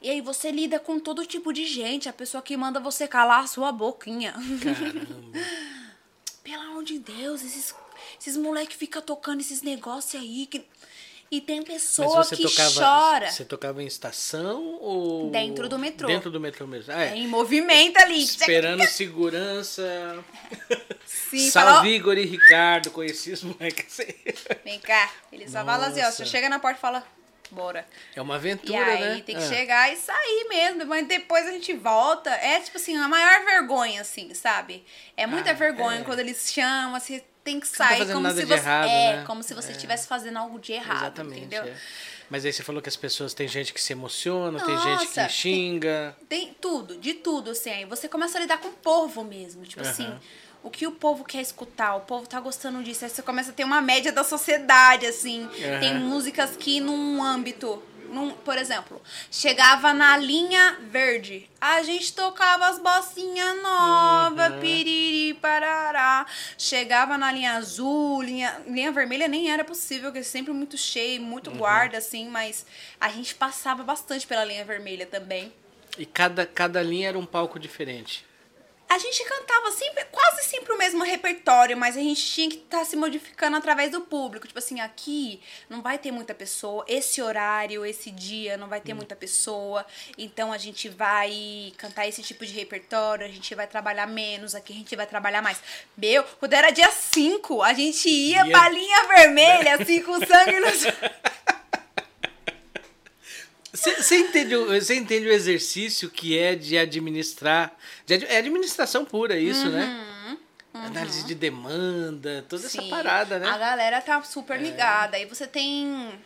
E aí você lida com todo tipo de gente, a pessoa que manda você calar a sua boquinha. Caramba. Pelo amor de Deus, esses, esses moleques ficam tocando esses negócios aí. Que... E tem pessoa que tocava. chora. Você tocava em estação ou. Dentro do metrô. Dentro do metrô mesmo. Ah, é. Em movimento ali. Esperando segurança. Sim, Salve fala, Igor e Ricardo, conheci os moleques. Vem cá. Ele só fala assim, ó. Você chega na porta e fala, bora. É uma E aventura, aí né? tem que Ah. chegar e sair mesmo. Mas depois a gente volta. É tipo assim, a maior vergonha, assim, sabe? É muita Ah, vergonha é. quando eles chamam, você tem que tá sair fazendo como se você. errado, é, né? como se você É. estivesse fazendo algo de errado. Exatamente. Entendeu? é. Mas aí você falou que as pessoas, tem gente que se emociona, tem gente Nossa, que tem- xinga. Tem tudo, de tudo, assim. Aí você começa a lidar com o povo mesmo. Tipo Aham. assim, o que o povo quer escutar, o povo tá gostando disso. Aí você começa a ter uma média da sociedade, assim. Aham. Tem músicas que num âmbito. Num, por exemplo, chegava na linha verde. A gente tocava as bocinhas novas, Uhum. piriri, parará. Chegava na linha azul, linha, linha vermelha nem era possível, porque é sempre muito cheio, muito Uhum. guarda, assim, mas a gente passava bastante pela linha vermelha também. E cada, cada linha era um palco diferente. A gente cantava sempre, quase sempre o mesmo repertório, mas a gente tinha que estar se modificando através do público. Tipo assim, aqui não vai ter muita pessoa, esse horário, esse dia não vai ter muita pessoa, então a gente vai cantar esse tipo de repertório, a gente vai trabalhar menos, aqui a gente vai trabalhar mais. Meu, quando era dia 5, a gente ia Ia- pra linha vermelha, assim, com sangue no. Você entende, entende o exercício que é de administrar. De, é administração pura, isso, né? Análise de demanda, toda essa Sim, parada, né? A galera tá super ligada. Aí você tem.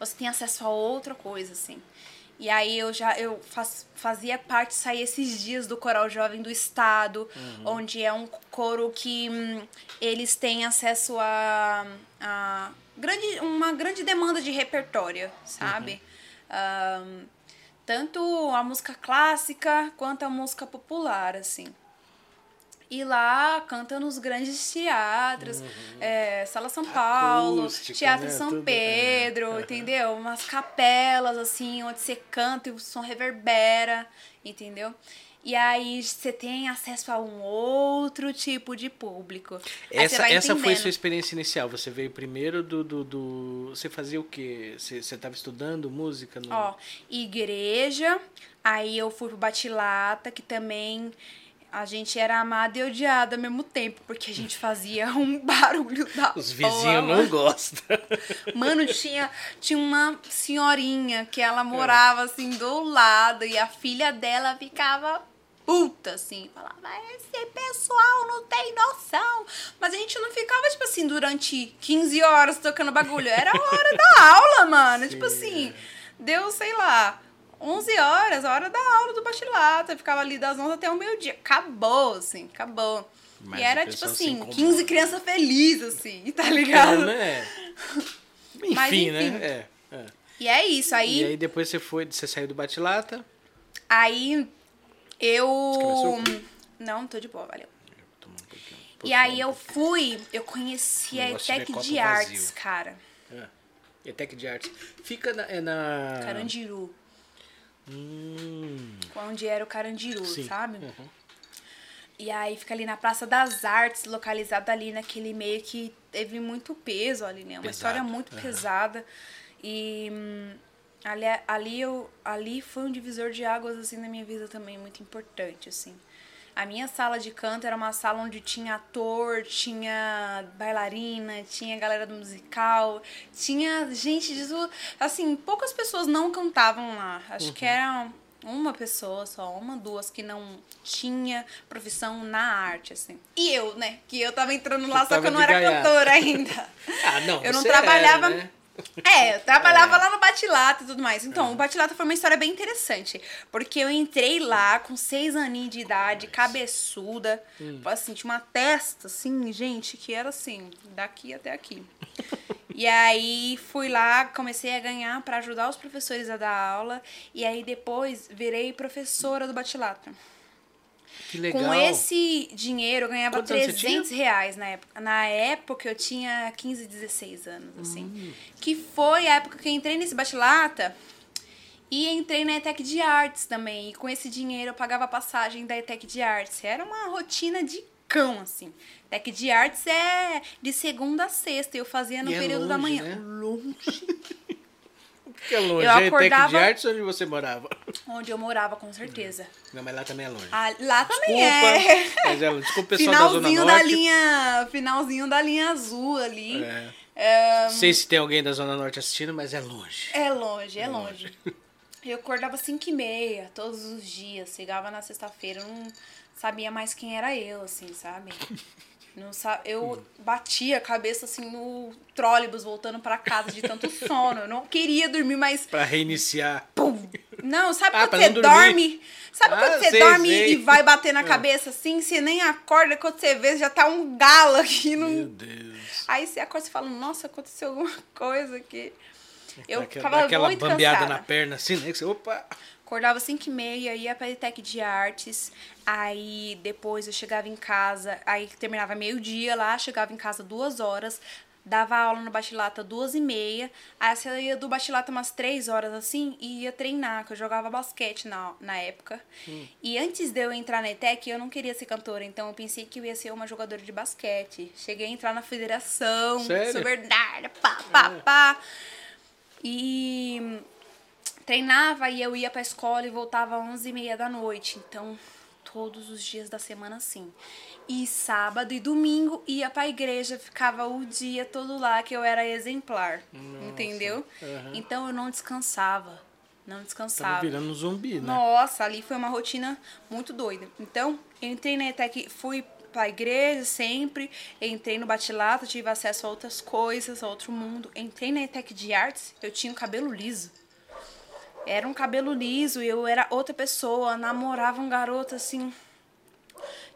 Você tem acesso a outra coisa, assim. E aí eu já eu faz- fazia parte, sair esses dias do Coral Jovem do Estado, onde é um coro que hum, eles têm acesso a, a grande, uma grande demanda de repertório, sabe? Ahn, tanto a música clássica quanto a música popular, assim. E lá canta nos grandes teatros, é, Sala São Paulo, Acústica, Teatro né? São Tudo, é. Pedro, Aham. entendeu? Umas capelas, assim, onde você canta e o som reverbera, entendeu? E aí você tem acesso a um outro tipo de público. Essa, essa foi a sua experiência inicial. Você veio primeiro do. do, do... Você fazia o quê? Você estava estudando música? No... Ó, igreja. Aí eu fui pro Batilata, que também a gente era amada e odiada ao mesmo tempo, porque a gente fazia um barulho da Os vizinhos não gostam. Mano, tinha, tinha uma senhorinha que ela morava assim do lado e a filha dela ficava puta, assim. Falava, esse pessoal não tem noção. Mas a gente não ficava, tipo assim, durante 15 horas tocando bagulho. Era a hora da aula, mano. Sim, tipo assim, é. deu, sei lá 11 horas, a hora da aula do bacharelado. Eu ficava ali das 11 até o meio-dia. Acabou, assim, acabou. Mas e era, tipo assim, 15 crianças felizes, assim, tá ligado? É, né? enfim, Mas, enfim, né? É, é. E é isso, aí... E aí depois você foi, você saiu do Batilata? Aí eu... Não, tô de boa, valeu. Um e aí eu fui, eu conheci a ETEC de, de Artes, cara. É. ETEC de Artes. Fica na, é na... Carandiru. Hum. Onde era o Carandiru, Sim. sabe? Uhum. E aí fica ali na Praça das Artes, localizada ali naquele meio que teve muito peso ali, né? Uma Pesado. história muito uhum. pesada. E hum, ali, ali, eu, ali foi um divisor de águas, assim, na minha vida também, muito importante, assim. A minha sala de canto era uma sala onde tinha ator, tinha bailarina, tinha galera do musical, tinha gente de assim, poucas pessoas não cantavam lá. Acho uhum. que era uma pessoa só, uma, duas que não tinha profissão na arte, assim. E eu, né? Que eu tava entrando lá, só que eu não era gaiato. cantora ainda. ah, não. Eu não trabalhava. Era, né? É, eu trabalhava é. lá no Batilata e tudo mais. Então, é. o Batilata foi uma história bem interessante. Porque eu entrei lá com seis aninhos de idade, cabeçuda. Hum. Assim, tinha uma testa, assim, gente, que era assim, daqui até aqui. e aí fui lá, comecei a ganhar para ajudar os professores a dar aula. E aí depois virei professora do Batilata. Que legal. Com esse dinheiro eu ganhava Quantos 300 reais na época. Na época eu tinha 15, 16 anos, assim. Hum. Que foi a época que eu entrei nesse batilata e entrei na ETEC de Artes também. E com esse dinheiro eu pagava a passagem da ETEC de Artes. Era uma rotina de cão, assim. ETEC de Artes é de segunda a sexta. Eu fazia no e é período é longe, da manhã. Né? Longe. Que é longe? Eu acordava... de Artes onde você morava? Onde eu morava, com certeza. Não, mas lá também é longe. Ah, lá também é. Mas é Desculpa, pessoal finalzinho da Zona Norte. Da linha, finalzinho da linha azul ali. É. É... Não sei se tem alguém da Zona Norte assistindo, mas é longe. É longe, é, é longe. longe. Eu acordava 5 e meia todos os dias. Chegava na sexta-feira, não sabia mais quem era eu, assim, sabe? Não sabe, eu batia a cabeça assim no trólebus voltando para casa de tanto sono. Eu não queria dormir mais. Para reiniciar. Pum. Não, sabe ah, quando você dorme? Sabe ah, quando você sei, dorme sei. e vai bater na ah. cabeça assim? Você nem acorda, quando você vê, já tá um galo aqui no. Meu Deus. Aí você acorda e fala, nossa, aconteceu alguma coisa aqui. Eu aquela, ficava aquela muito bambeada cansada. na perna assim, né? Você, opa! Acordava 5 e meia, ia pra ETEC de Artes, aí depois eu chegava em casa, aí terminava meio-dia lá, chegava em casa duas horas, dava aula no Bachilata duas e meia, aí ia do Bachilata umas três horas assim e ia treinar, que eu jogava basquete na, na época. Hum. E antes de eu entrar na ETEC, eu não queria ser cantora, então eu pensei que eu ia ser uma jogadora de basquete. Cheguei a entrar na federação, Sério? sou verdade, pá, pá, é. pá. E treinava e eu ia pra escola e voltava às 11 e meia da noite. Então, todos os dias da semana assim. E sábado e domingo ia pra igreja, ficava o dia todo lá que eu era exemplar. Nossa. Entendeu? Uhum. Então eu não descansava. Não descansava. Tava virando um zumbi, né? Nossa, ali foi uma rotina muito doida. Então, eu entrei na ETEC, fui pra igreja sempre, entrei no Batilato, tive acesso a outras coisas, a outro mundo. Entrei na ETEC de artes, eu tinha o cabelo liso. Era um cabelo liso e eu era outra pessoa, namorava um garoto assim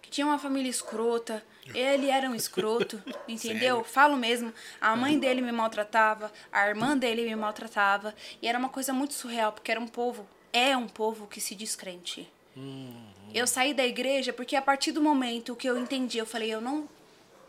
que tinha uma família escrota. Ele era um escroto, entendeu? Sério? Falo mesmo. A mãe dele me maltratava, a irmã dele me maltratava. E era uma coisa muito surreal, porque era um povo, é um povo que se descrente. Uhum. Eu saí da igreja porque a partir do momento que eu entendi, eu falei, eu não,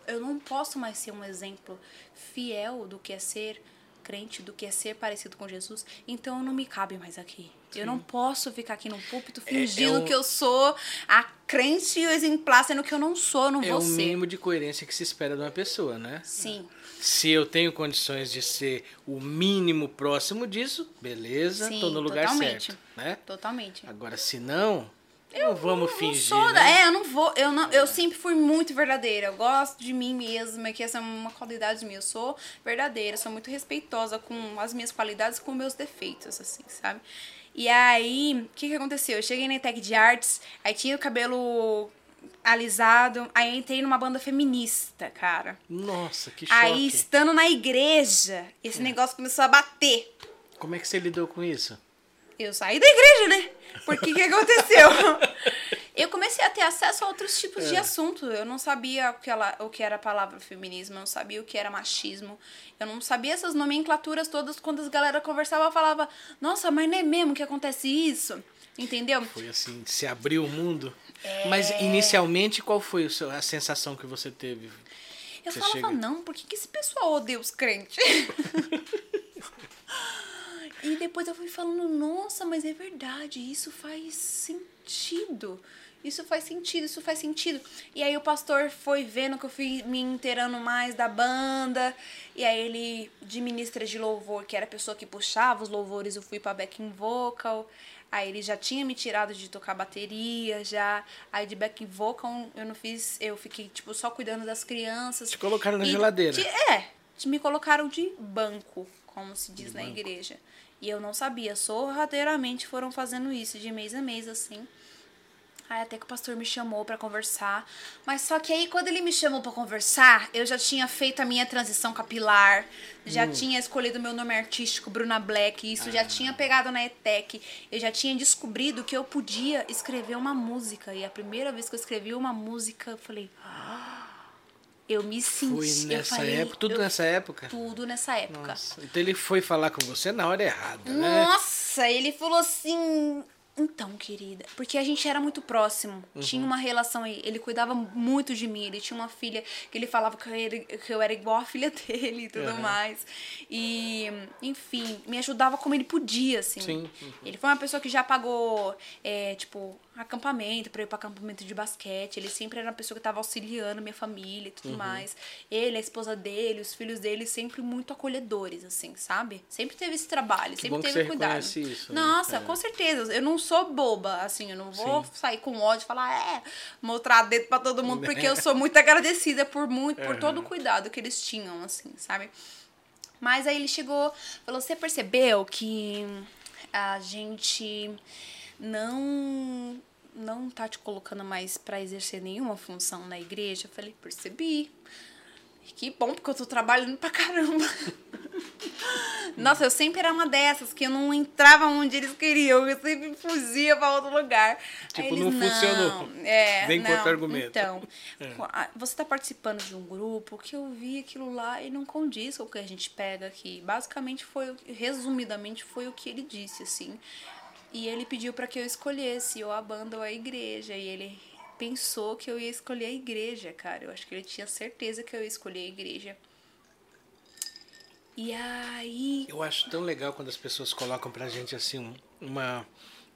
eu não posso mais ser um exemplo fiel do que é ser crente, do que é ser parecido com Jesus, então não me cabe mais aqui. Sim. Eu não posso ficar aqui no púlpito fingindo é, é o... que eu sou a crente e o exemplar, sendo que eu não sou, não é vou ser. É o mínimo de coerência que se espera de uma pessoa, né? Sim. Se eu tenho condições de ser o mínimo próximo disso, beleza, Sim, tô no lugar totalmente. certo, né? Totalmente. Agora, se não, eu não vamos não, fingir. Não né? É, eu não vou. Eu, não, eu sempre fui muito verdadeira. Eu gosto de mim mesma, que essa é uma qualidade minha. Eu sou verdadeira, sou muito respeitosa com as minhas qualidades com meus defeitos, assim, sabe? E aí, o que, que aconteceu? Eu cheguei na Tech de Arts, aí tinha o cabelo alisado, aí entrei numa banda feminista, cara. Nossa, que choque. Aí, estando na igreja, esse é. negócio começou a bater. Como é que você lidou com isso? Eu saí da igreja, né? Porque o que aconteceu? eu comecei a ter acesso a outros tipos é. de assunto. Eu não sabia o que, ela, o que era a palavra feminismo, eu não sabia o que era machismo. Eu não sabia essas nomenclaturas todas. Quando as galera conversava, eu falava, nossa, mas não é mesmo que acontece isso? Entendeu? Foi assim, se abriu o mundo. É... Mas inicialmente, qual foi a sensação que você teve? Eu você falava, chega... não, por que, que esse pessoal odeia os crentes? E depois eu fui falando, nossa, mas é verdade, isso faz sentido. Isso faz sentido, isso faz sentido. E aí o pastor foi vendo que eu fui me inteirando mais da banda. E aí ele, de ministra de louvor, que era a pessoa que puxava os louvores, eu fui pra backing vocal. Aí ele já tinha me tirado de tocar bateria, já. Aí de backing vocal eu não fiz, eu fiquei tipo só cuidando das crianças. Te colocaram na e, geladeira. De, é, me colocaram de banco, como se diz de na banco. igreja. E eu não sabia, sorrateiramente foram fazendo isso de mês a mês, assim. Aí até que o pastor me chamou para conversar. Mas só que aí, quando ele me chamou para conversar, eu já tinha feito a minha transição capilar, já hum. tinha escolhido meu nome artístico, Bruna Black, isso ah. já tinha pegado na ETEC. Eu já tinha descobrido que eu podia escrever uma música. E a primeira vez que eu escrevi uma música, eu falei. Ah, eu me senti. Foi nessa falei, época? Tudo eu, nessa época? Tudo nessa época. Nossa. Então ele foi falar com você na hora errada, né? Nossa, ele falou assim: então, querida, porque a gente era muito próximo, uhum. tinha uma relação aí. Ele cuidava muito de mim. Ele tinha uma filha que ele falava que eu era, que eu era igual a filha dele e tudo uhum. mais. E, enfim, me ajudava como ele podia, assim. Sim. Uhum. Ele foi uma pessoa que já pagou, é, tipo, acampamento, para ir para acampamento de basquete. Ele sempre era uma pessoa que estava auxiliando minha família e tudo uhum. mais. Ele, a esposa dele, os filhos dele, sempre muito acolhedores, assim, sabe? Sempre teve esse trabalho, que sempre teve que cuidado. Isso, né? Nossa, né? com certeza. Eu não sou boba, assim, eu não vou Sim. sair com ódio e falar, é, mostrar dedo para todo mundo, porque eu sou muito agradecida por muito, por todo o cuidado que eles tinham, assim, sabe? Mas aí ele chegou, falou: "Você percebeu que a gente não não tá te colocando mais para exercer nenhuma função na igreja?" Eu falei: "Percebi." Que bom, porque eu tô trabalhando pra caramba. Nossa, eu sempre era uma dessas, que eu não entrava onde eles queriam, eu sempre fugia pra outro lugar. Tipo, eles, não, não funcionou. É, Vem não, com outro argumento. Então, é. você tá participando de um grupo que eu vi aquilo lá e não condiz com o que a gente pega aqui. Basicamente foi, resumidamente, foi o que ele disse, assim. E ele pediu para que eu escolhesse ou a banda ou a igreja. E ele pensou que eu ia escolher a igreja, cara. Eu acho que ele tinha certeza que eu ia escolher a igreja. E aí. Eu acho tão legal quando as pessoas colocam pra gente assim uma,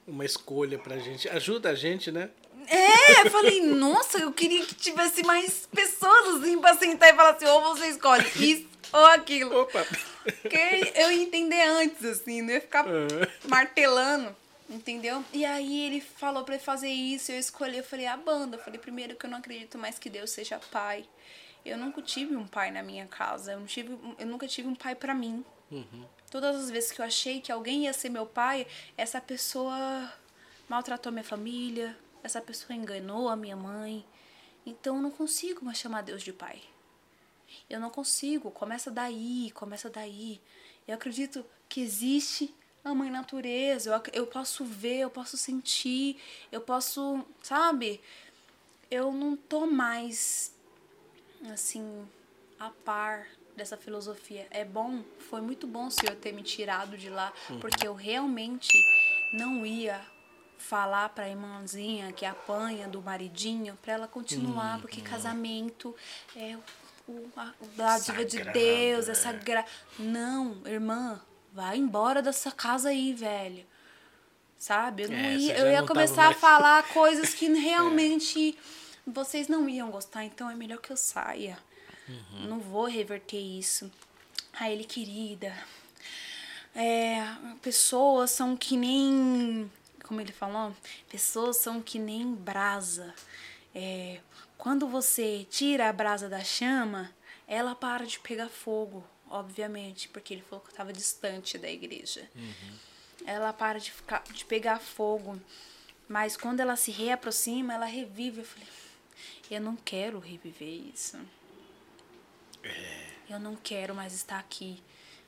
uma escolha pra gente. Ajuda a gente, né? É, eu falei, nossa, eu queria que tivesse mais pessoas assim pra sentar e falar assim, ou você escolhe isso ou aquilo. Opa! Porque eu ia entender antes, assim, não ia ficar uhum. martelando. Entendeu? E aí ele falou para fazer isso, eu escolhi, eu falei a banda. Eu falei primeiro que eu não acredito mais que Deus seja pai. Eu nunca tive um pai na minha casa, eu, não tive, eu nunca tive um pai para mim. Uhum. Todas as vezes que eu achei que alguém ia ser meu pai, essa pessoa maltratou minha família, essa pessoa enganou a minha mãe. Então eu não consigo mais chamar Deus de pai. Eu não consigo, começa daí, começa daí. Eu acredito que existe a mãe natureza, eu, eu posso ver, eu posso sentir, eu posso, sabe? Eu não tô mais assim a par dessa filosofia. É bom, foi muito bom o senhor ter me tirado de lá, uhum. porque eu realmente não ia falar para a irmãzinha que apanha do maridinho para ela continuar, uhum. porque casamento é a dádiva de Deus, é. essa gra... Não, irmã, vai embora dessa casa aí, velho. Sabe? Eu, não é, ia, eu ia começar mais... a falar coisas que realmente é. vocês não iam gostar, então é melhor que eu saia. Uhum. Não vou reverter isso. Aí ele, querida, é, pessoas são que nem. Como ele falou? Pessoas são que nem brasa. É, quando você tira a brasa da chama, ela para de pegar fogo, obviamente, porque ele falou que estava distante da igreja. Uhum. Ela para de, ficar, de pegar fogo. Mas quando ela se reaproxima, ela revive. Eu falei, eu não quero reviver isso. É. Eu não quero mais estar aqui.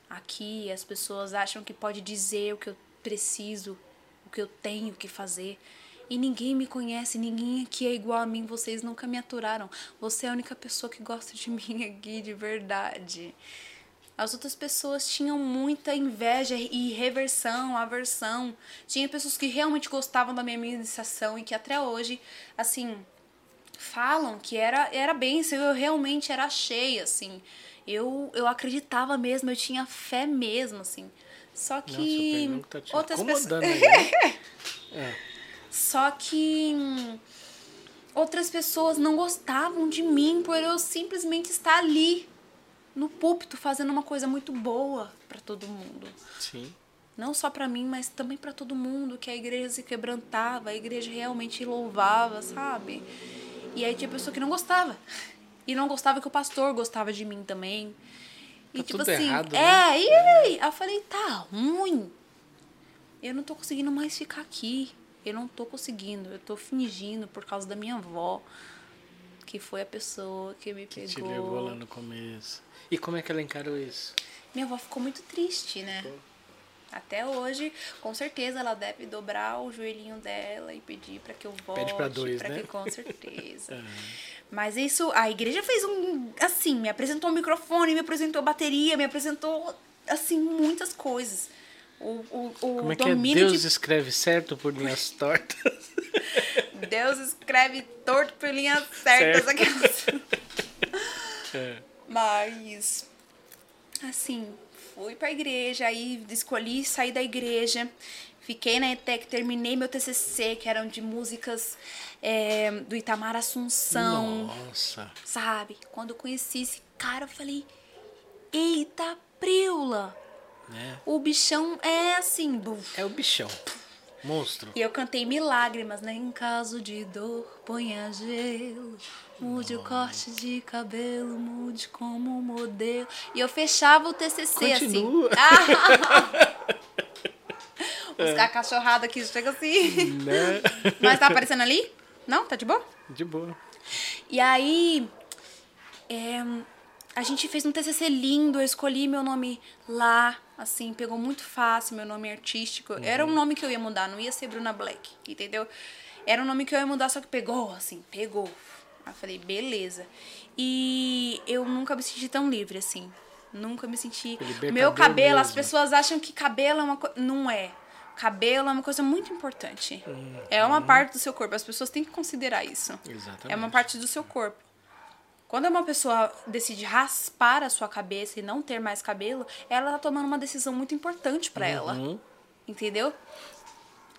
Aqui as pessoas acham que pode dizer o que eu preciso, o que eu tenho que fazer. E ninguém me conhece, ninguém aqui é igual a mim, vocês nunca me aturaram. Você é a única pessoa que gosta de mim aqui de verdade. As outras pessoas tinham muita inveja e reversão, aversão. Tinha pessoas que realmente gostavam da minha ministração e que até hoje, assim, falam que era, era bênção, eu realmente era cheia, assim. Eu, eu acreditava mesmo, eu tinha fé mesmo, assim. Só que Nossa, outras pessoas. é. Só que hum, outras pessoas não gostavam de mim por eu simplesmente estar ali no púlpito fazendo uma coisa muito boa para todo mundo. Sim. Não só para mim, mas também para todo mundo, que a igreja se quebrantava, a igreja realmente louvava, sabe? E aí tinha pessoa que não gostava. E não gostava que o pastor gostava de mim também. E tá tipo assim, errado, é, né? e aí? Eu falei, tá ruim. Eu não tô conseguindo mais ficar aqui. Eu não tô conseguindo. Eu tô fingindo por causa da minha avó. Que foi a pessoa que me que pegou. Te levou lá no começo. E como é que ela encarou isso? Minha avó ficou muito triste, né? Pô. Até hoje, com certeza, ela deve dobrar o joelhinho dela e pedir para que eu volte. Pede para dois, pra né? Que, com certeza. uhum. Mas isso, a igreja fez um. Assim, me apresentou o microfone, me apresentou bateria, me apresentou, assim, muitas coisas. O, o, o Como é que é? Deus de... escreve certo por linhas tortas? Deus escreve torto por linhas certas. Aquelas... é. Mas, assim, fui pra igreja, aí escolhi sair da igreja, fiquei na ETEC, terminei meu TCC, que eram de músicas é, do Itamar Assunção. Nossa! Sabe? Quando eu conheci esse cara, eu falei, eita, Priula! É. O bichão é assim. Buf. É o bichão. Monstro. E eu cantei Milagrimas, né? Em caso de dor, ponha gelo. Mude o corte de cabelo, mude como modelo. E eu fechava o TCC assim. Continua. assim. Os é. cachorrada aqui chega assim. Né? Mas tá aparecendo ali? Não? Tá de boa? De boa. E aí. É, a gente fez um TCC lindo, eu escolhi meu nome lá, assim, pegou muito fácil, meu nome artístico. Uhum. Era um nome que eu ia mudar, não ia ser Bruna Black, entendeu? Era um nome que eu ia mudar, só que pegou, assim, pegou. Aí eu falei, beleza. E eu nunca me senti tão livre, assim. Nunca me senti. Meu cabelo, mesmo. as pessoas acham que cabelo é uma coisa. Não é. Cabelo é uma coisa muito importante. Uhum. É uma parte do seu corpo. As pessoas têm que considerar isso. Exatamente. É uma parte do seu corpo. Quando uma pessoa decide raspar a sua cabeça e não ter mais cabelo, ela tá tomando uma decisão muito importante para uhum. ela. Entendeu?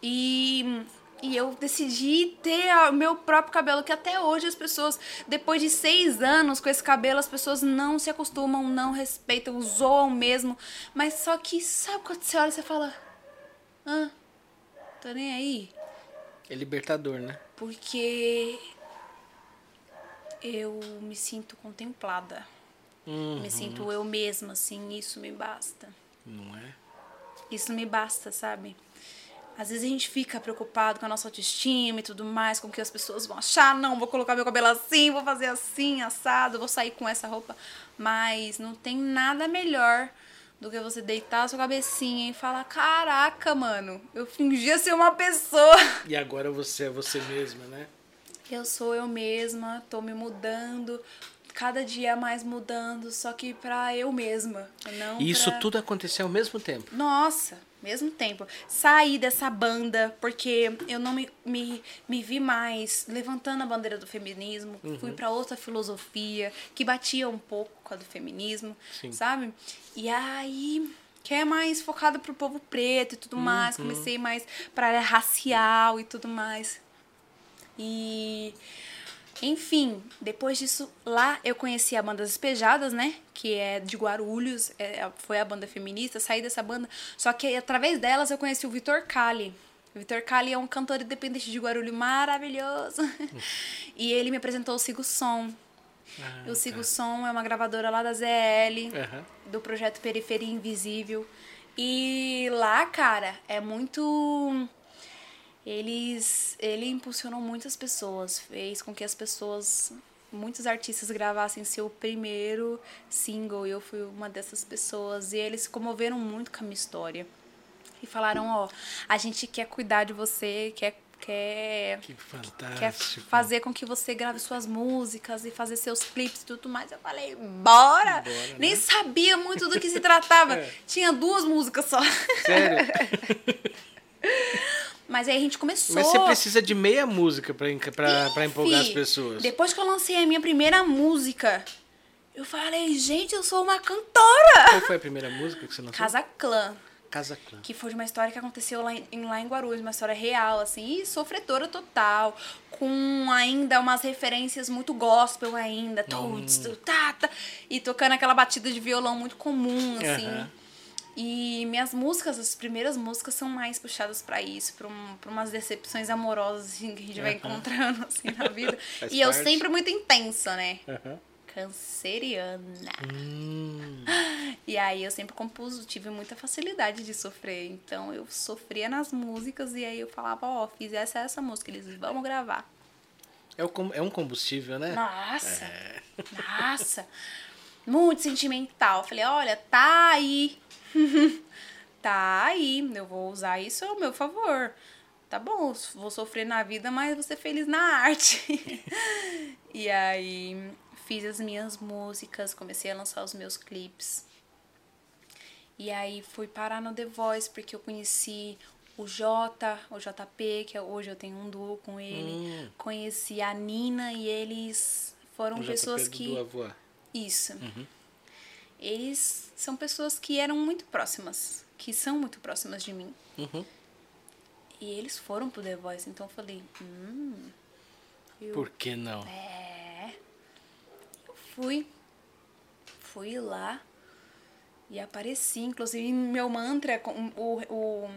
E, e eu decidi ter o meu próprio cabelo, que até hoje as pessoas, depois de seis anos com esse cabelo, as pessoas não se acostumam, não respeitam, zoam mesmo. Mas só que, sabe quando você olha e você fala. Ah, tô nem aí. É libertador, né? Porque eu me sinto contemplada. Uhum. Me sinto eu mesma, assim, isso me basta. Não é? Isso me basta, sabe? Às vezes a gente fica preocupado com a nossa autoestima e tudo mais, com o que as pessoas vão achar. Não, vou colocar meu cabelo assim, vou fazer assim, assado, vou sair com essa roupa. Mas não tem nada melhor do que você deitar a sua cabecinha e falar: Caraca, mano, eu fingia ser uma pessoa. E agora você é você mesma, né? Eu sou eu mesma, tô me mudando, cada dia mais mudando, só que pra eu mesma. Não e isso pra... tudo aconteceu ao mesmo tempo? Nossa, mesmo tempo. Saí dessa banda porque eu não me, me, me vi mais levantando a bandeira do feminismo. Uhum. Fui para outra filosofia que batia um pouco com a do feminismo, Sim. sabe? E aí que é mais focada pro povo preto e tudo uhum. mais. Comecei mais pra área racial e tudo mais. E enfim, depois disso, lá eu conheci a banda Despejadas, né? Que é de Guarulhos, é, foi a banda feminista, saí dessa banda. Só que através delas eu conheci o Vitor Kali. O Vitor Kali é um cantor independente de Guarulhos maravilhoso. e ele me apresentou o Sigo Som. Ah, o Sigo tá. Som é uma gravadora lá da ZL, uhum. do projeto Periferia Invisível. E lá, cara, é muito eles ele impulsionou muitas pessoas, fez com que as pessoas, muitos artistas gravassem seu primeiro single, e eu fui uma dessas pessoas, e eles se comoveram muito com a minha história. E falaram, ó, a gente quer cuidar de você, quer quer que fantástico. quer fazer com que você grave suas músicas e fazer seus clipes e tudo mais. Eu falei, bora! bora Nem né? sabia muito do que se tratava. é. Tinha duas músicas só. Sério? Mas aí a gente começou. Mas você precisa de meia música pra, pra, pra empolgar as pessoas. Depois que eu lancei a minha primeira música, eu falei, gente, eu sou uma cantora! Qual foi a primeira música que você lançou? Casa Clã. Casa Clã. Que foi de uma história que aconteceu lá em, lá em Guarulhos, uma história real, assim, e sofredora total, com ainda umas referências muito gospel ainda, tudo, hum. tá, tá, e tocando aquela batida de violão muito comum, assim. Uhum. E minhas músicas, as primeiras músicas são mais puxadas para isso, para um, umas decepções amorosas assim, que a gente vai encontrando assim na vida. e eu sempre muito intensa, né? Canceriana. Hum. E aí eu sempre compus, tive muita facilidade de sofrer. Então eu sofria nas músicas e aí eu falava, ó, oh, fiz essa essa música, eles vamos gravar. É, o, é um combustível, né? Nossa! É. Nossa! Muito sentimental. Falei, olha, tá aí tá aí, eu vou usar isso ao meu favor. Tá bom, vou sofrer na vida, mas vou ser feliz na arte. e aí fiz as minhas músicas, comecei a lançar os meus clipes. E aí fui parar no The Voice porque eu conheci o Jota, o JP, que é, hoje eu tenho um duo com ele. Hum. Conheci a Nina e eles foram o pessoas JP que. Do Isso. Uhum eles são pessoas que eram muito próximas, que são muito próximas de mim. Uhum. E eles foram pro The Voice, então eu falei, hum. Eu, Por que não? É. Eu fui. Fui lá e apareci. Inclusive, meu mantra, o, o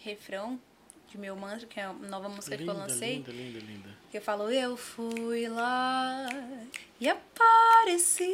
refrão de meu mantra, que é a nova música linda, que eu lancei. Linda, linda, linda. Que eu falo, eu fui lá e apareci.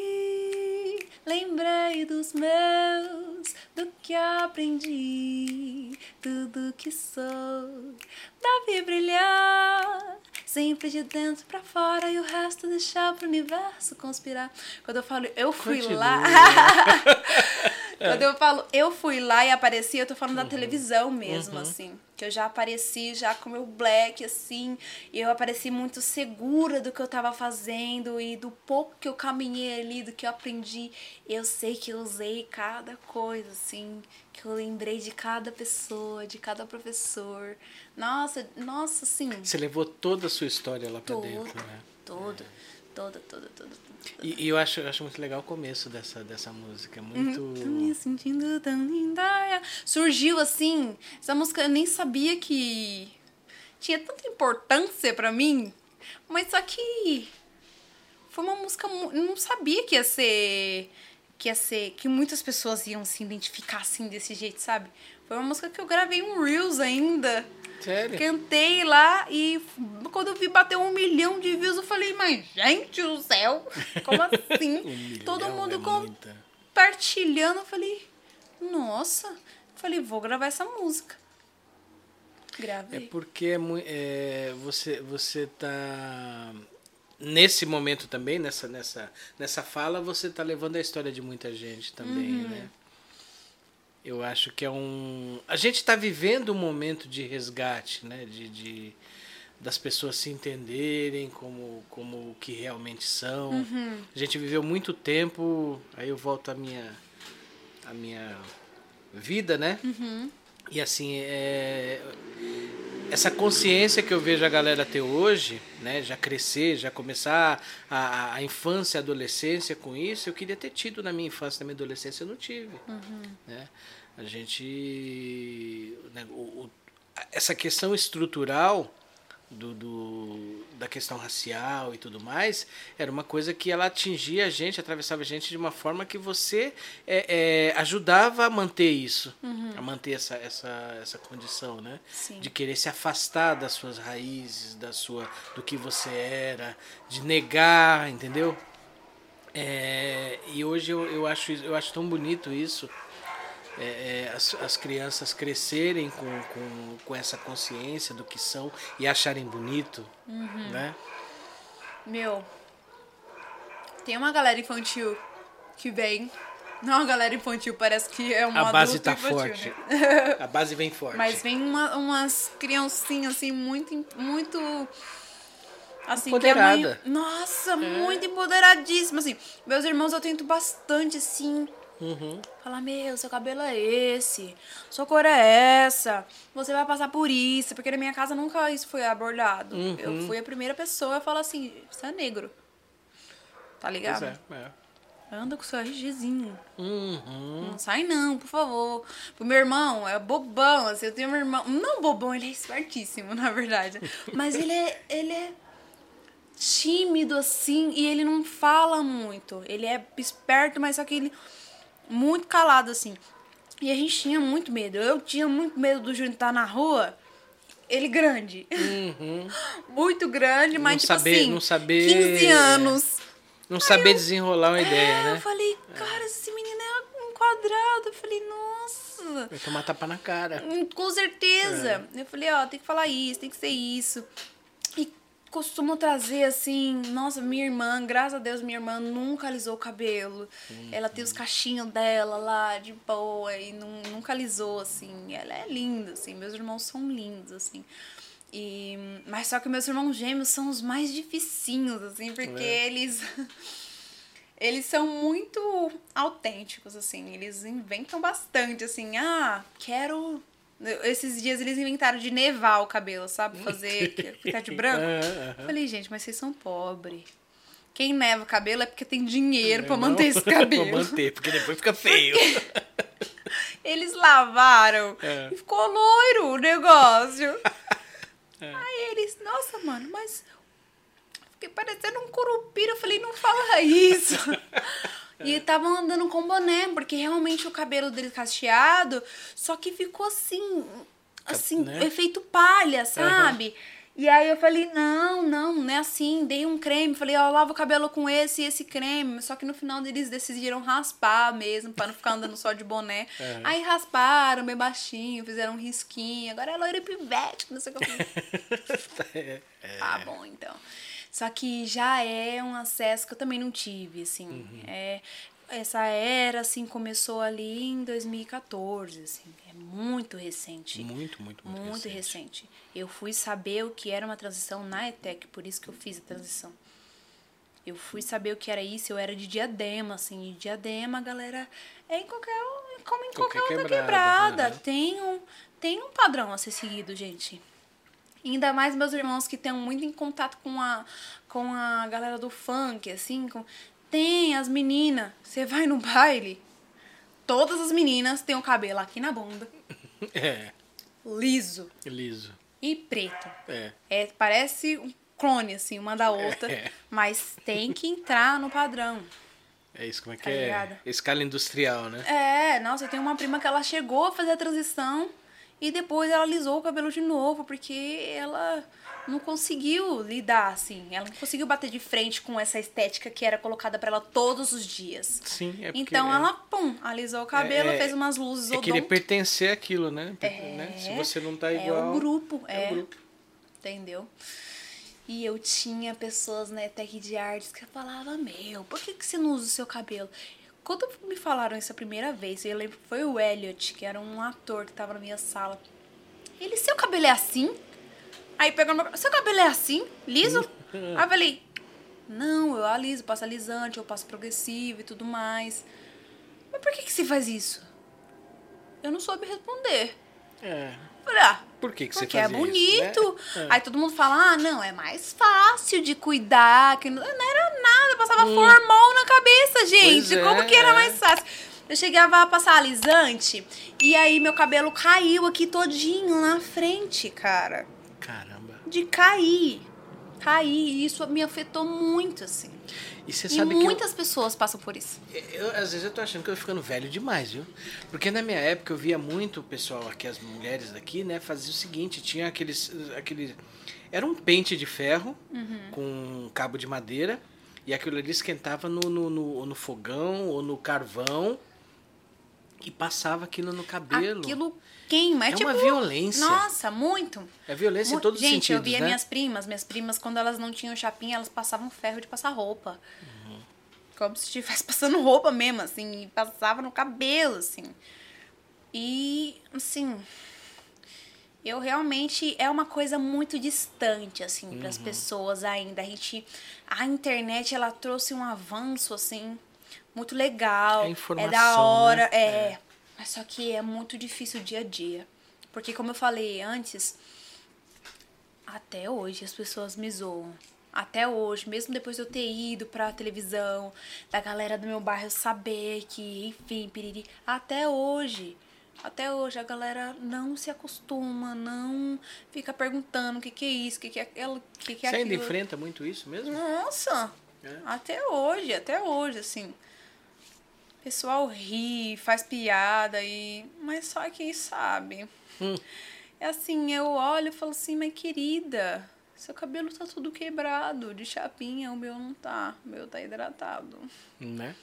Lembrei dos meus, do que aprendi, tudo que sou, da vi brilhar Sempre de dentro para fora e o resto deixar pro universo conspirar. Quando eu falo eu fui Continua. lá. Quando eu falo eu fui lá e apareci, eu tô falando uhum. da televisão mesmo, uhum. assim. Que eu já apareci já com meu black, assim. E eu apareci muito segura do que eu tava fazendo e do pouco que eu caminhei ali, do que eu aprendi. Eu sei que eu usei cada coisa, assim. Que eu lembrei de cada pessoa, de cada professor. Nossa, nossa, sim. Você levou toda a sua história lá para dentro, né? Toda, é. toda, toda, toda. E, e, eu acho, eu acho muito legal o começo dessa, dessa música. É muito. Tô me sentindo tão linda. Surgiu assim. Essa música eu nem sabia que tinha tanta importância para mim. Mas só que. Foi uma música. Eu não sabia que ia ser. Que ia ser. Que muitas pessoas iam se identificar assim desse jeito, sabe? Foi uma música que eu gravei um Reels ainda. Sério? Cantei lá e quando eu vi bater um milhão de views, eu falei, mas gente do céu, como assim? um Todo mundo é compartilhando. Eu falei, nossa. Eu falei, vou gravar essa música. Gravei. É porque é, é, você, você tá. Nesse momento também, nessa, nessa, nessa fala, você tá levando a história de muita gente também, uhum. né? Eu acho que é um. A gente está vivendo um momento de resgate, né? De, de, das pessoas se entenderem como, como o que realmente são. Uhum. A gente viveu muito tempo, aí eu volto à minha, à minha vida, né? Uhum. E assim, é, essa consciência que eu vejo a galera ter hoje, né, já crescer, já começar a, a infância, a adolescência com isso, eu queria ter tido na minha infância, na minha adolescência, eu não tive. Uhum. Né? A gente. Né, o, o, essa questão estrutural do, do, da questão racial e tudo mais, era uma coisa que ela atingia a gente, atravessava a gente de uma forma que você é, é, ajudava a manter isso, uhum. a manter essa, essa, essa condição, né? Sim. De querer se afastar das suas raízes, da sua, do que você era, de negar, entendeu? É, e hoje eu, eu, acho, eu acho tão bonito isso é, é, as, as crianças crescerem com, com, com essa consciência do que são e acharem bonito, uhum. né? Meu, tem uma galera infantil que vem. Não, a galera infantil parece que é uma A base tá infantil, forte. Né? A base vem forte. Mas vem uma, umas criancinhas assim muito muito assim Empoderada. que a mãe, nossa, é. muito empoderadíssima assim. Meus irmãos eu tento bastante assim Uhum. Falar, meu, seu cabelo é esse, sua cor é essa, você vai passar por isso, porque na minha casa nunca isso foi abordado. Uhum. Eu fui a primeira pessoa a falar assim, você é negro. Tá ligado? Pois é, é. Anda com seu RGzinho. Uhum. Não sai não, por favor. Pro meu irmão, é bobão, assim, eu tenho um irmão. Não bobão, ele é espertíssimo, na verdade. Mas ele é. Ele é tímido, assim, e ele não fala muito. Ele é esperto, mas só que ele muito calado, assim. E a gente tinha muito medo. Eu tinha muito medo do Júnior estar na rua. Ele grande. Uhum. muito grande, mas não tipo saber, assim, não saber, 15 anos. Não saber eu, desenrolar uma ideia, é, né? Eu falei, cara, esse menino é um quadrado. Eu falei, nossa. Vai tomar tapa na cara. Hum, com certeza. É. Eu falei, ó, tem que falar isso, tem que ser isso. Costumo trazer assim, nossa, minha irmã, graças a Deus, minha irmã nunca alisou o cabelo. Uhum. Ela tem os cachinhos dela lá de boa e não, nunca alisou, assim. Ela é linda, assim. Meus irmãos são lindos, assim. E, mas só que meus irmãos gêmeos são os mais dificinhos, assim, porque é. eles. eles são muito autênticos, assim. Eles inventam bastante, assim. Ah, quero esses dias eles inventaram de nevar o cabelo, sabe? Fazer ficar de branco. Falei, gente, mas vocês são pobres. Quem neva o cabelo é porque tem dinheiro para manter esse cabelo. pra manter, porque depois fica feio. eles lavaram é. e ficou loiro o negócio. É. Aí eles, nossa, mano, mas fiquei parecendo um curupira. Eu falei, não fala isso. E estavam andando com boné, porque realmente o cabelo dele cacheado, só que ficou assim, assim, né? efeito palha, sabe? Uhum. E aí eu falei, não, não, não é assim, dei um creme, falei, ó, lava o cabelo com esse e esse creme, só que no final eles decidiram raspar mesmo, para não ficar andando só de boné. Uhum. Aí rasparam bem baixinho, fizeram um risquinho, agora é loira pivete, não sei o que eu é. Tá bom, então. Só que já é um acesso que eu também não tive, assim. Uhum. É, essa era, assim, começou ali em 2014, assim. É muito recente. Muito, muito, muito, muito recente. recente. Eu fui saber o que era uma transição na ETEC, por isso que eu fiz a transição. Eu fui saber o que era isso, eu era de diadema, assim. E diadema, galera, é em qualquer, como em qualquer, qualquer outra quebrada. quebrada. Né? Tem, um, tem um padrão a ser seguido, gente. Ainda mais meus irmãos que estão muito em contato com a, com a galera do funk, assim. Com... Tem as meninas. Você vai no baile, todas as meninas têm o cabelo aqui na bunda. É. Liso. Liso. E preto. É. é parece um clone, assim, uma da outra. É. Mas tem que entrar no padrão. É isso, como é que tá é? Ligado? Escala industrial, né? É, nossa, eu tenho uma prima que ela chegou a fazer a transição e depois ela alisou o cabelo de novo, porque ela não conseguiu lidar, assim. Ela não conseguiu bater de frente com essa estética que era colocada para ela todos os dias. Sim, é porque... Então ela, pum, alisou o cabelo, é, fez umas luzes é querer pertencer àquilo, né? É, né? Se você não tá igual... É o grupo, é. é o grupo. Entendeu? E eu tinha pessoas na ETEC de artes que falavam, meu, por que, que você não usa o seu cabelo? Quando me falaram isso a primeira vez, eu lembro que foi o Elliot, que era um ator que tava na minha sala. Ele, seu cabelo é assim? Aí pegou meu seu cabelo é assim, liso? Aí eu falei, não, eu aliso, passo alisante, eu passo progressivo e tudo mais. Mas por que, que você faz isso? Eu não soube responder. É. Falei, ah, Por que, que você porque é bonito. Isso, né? Aí todo mundo fala, ah, não, é mais fácil de cuidar. Que não, não era nada, passava Hum. formol na cabeça, gente. É, Como que era é. mais fácil? Eu chegava a passar alisante e aí meu cabelo caiu aqui todinho na frente, cara. É. Caramba. De cair. Cair. E isso me afetou muito, assim. E você sabe que. muitas pessoas passam por isso. Eu, às vezes eu tô achando que eu tô ficando velho demais, viu? Porque na minha época eu via muito o pessoal aqui, as mulheres daqui, né, fazia o seguinte, tinha aqueles. aquele Era um pente de ferro com um cabo de madeira. E aquilo ali esquentava no, no, no, no fogão ou no carvão e passava aquilo no cabelo. Aquilo queima. É, É tipo, uma violência. Nossa, muito. É violência em todos os Gente, sentidos, eu via né? minhas primas, minhas primas, quando elas não tinham chapinha, elas passavam ferro de passar roupa. Uhum. Como se estivesse passando roupa mesmo, assim, e passava no cabelo, assim. E, assim, eu realmente é uma coisa muito distante assim para as Uhum. pessoas ainda. A gente a internet ela trouxe um avanço assim muito legal. É É, da hora, né? é. É. Mas só que é muito difícil o dia a dia. Porque como eu falei antes, até hoje as pessoas me zoam. Até hoje, mesmo depois de eu ter ido pra televisão, da galera do meu bairro saber que, enfim, piriri, até hoje. Até hoje a galera não se acostuma, não fica perguntando o que, que é isso, o que, que é aquilo, que, que é Você ainda aquilo. enfrenta muito isso mesmo? Nossa! É. Até hoje, até hoje, assim. Pessoal ri, faz piada e. Mas só quem sabe. Hum. É assim, eu olho e falo assim, mas querida, seu cabelo tá tudo quebrado, de chapinha, o meu não tá. O meu tá hidratado. Né?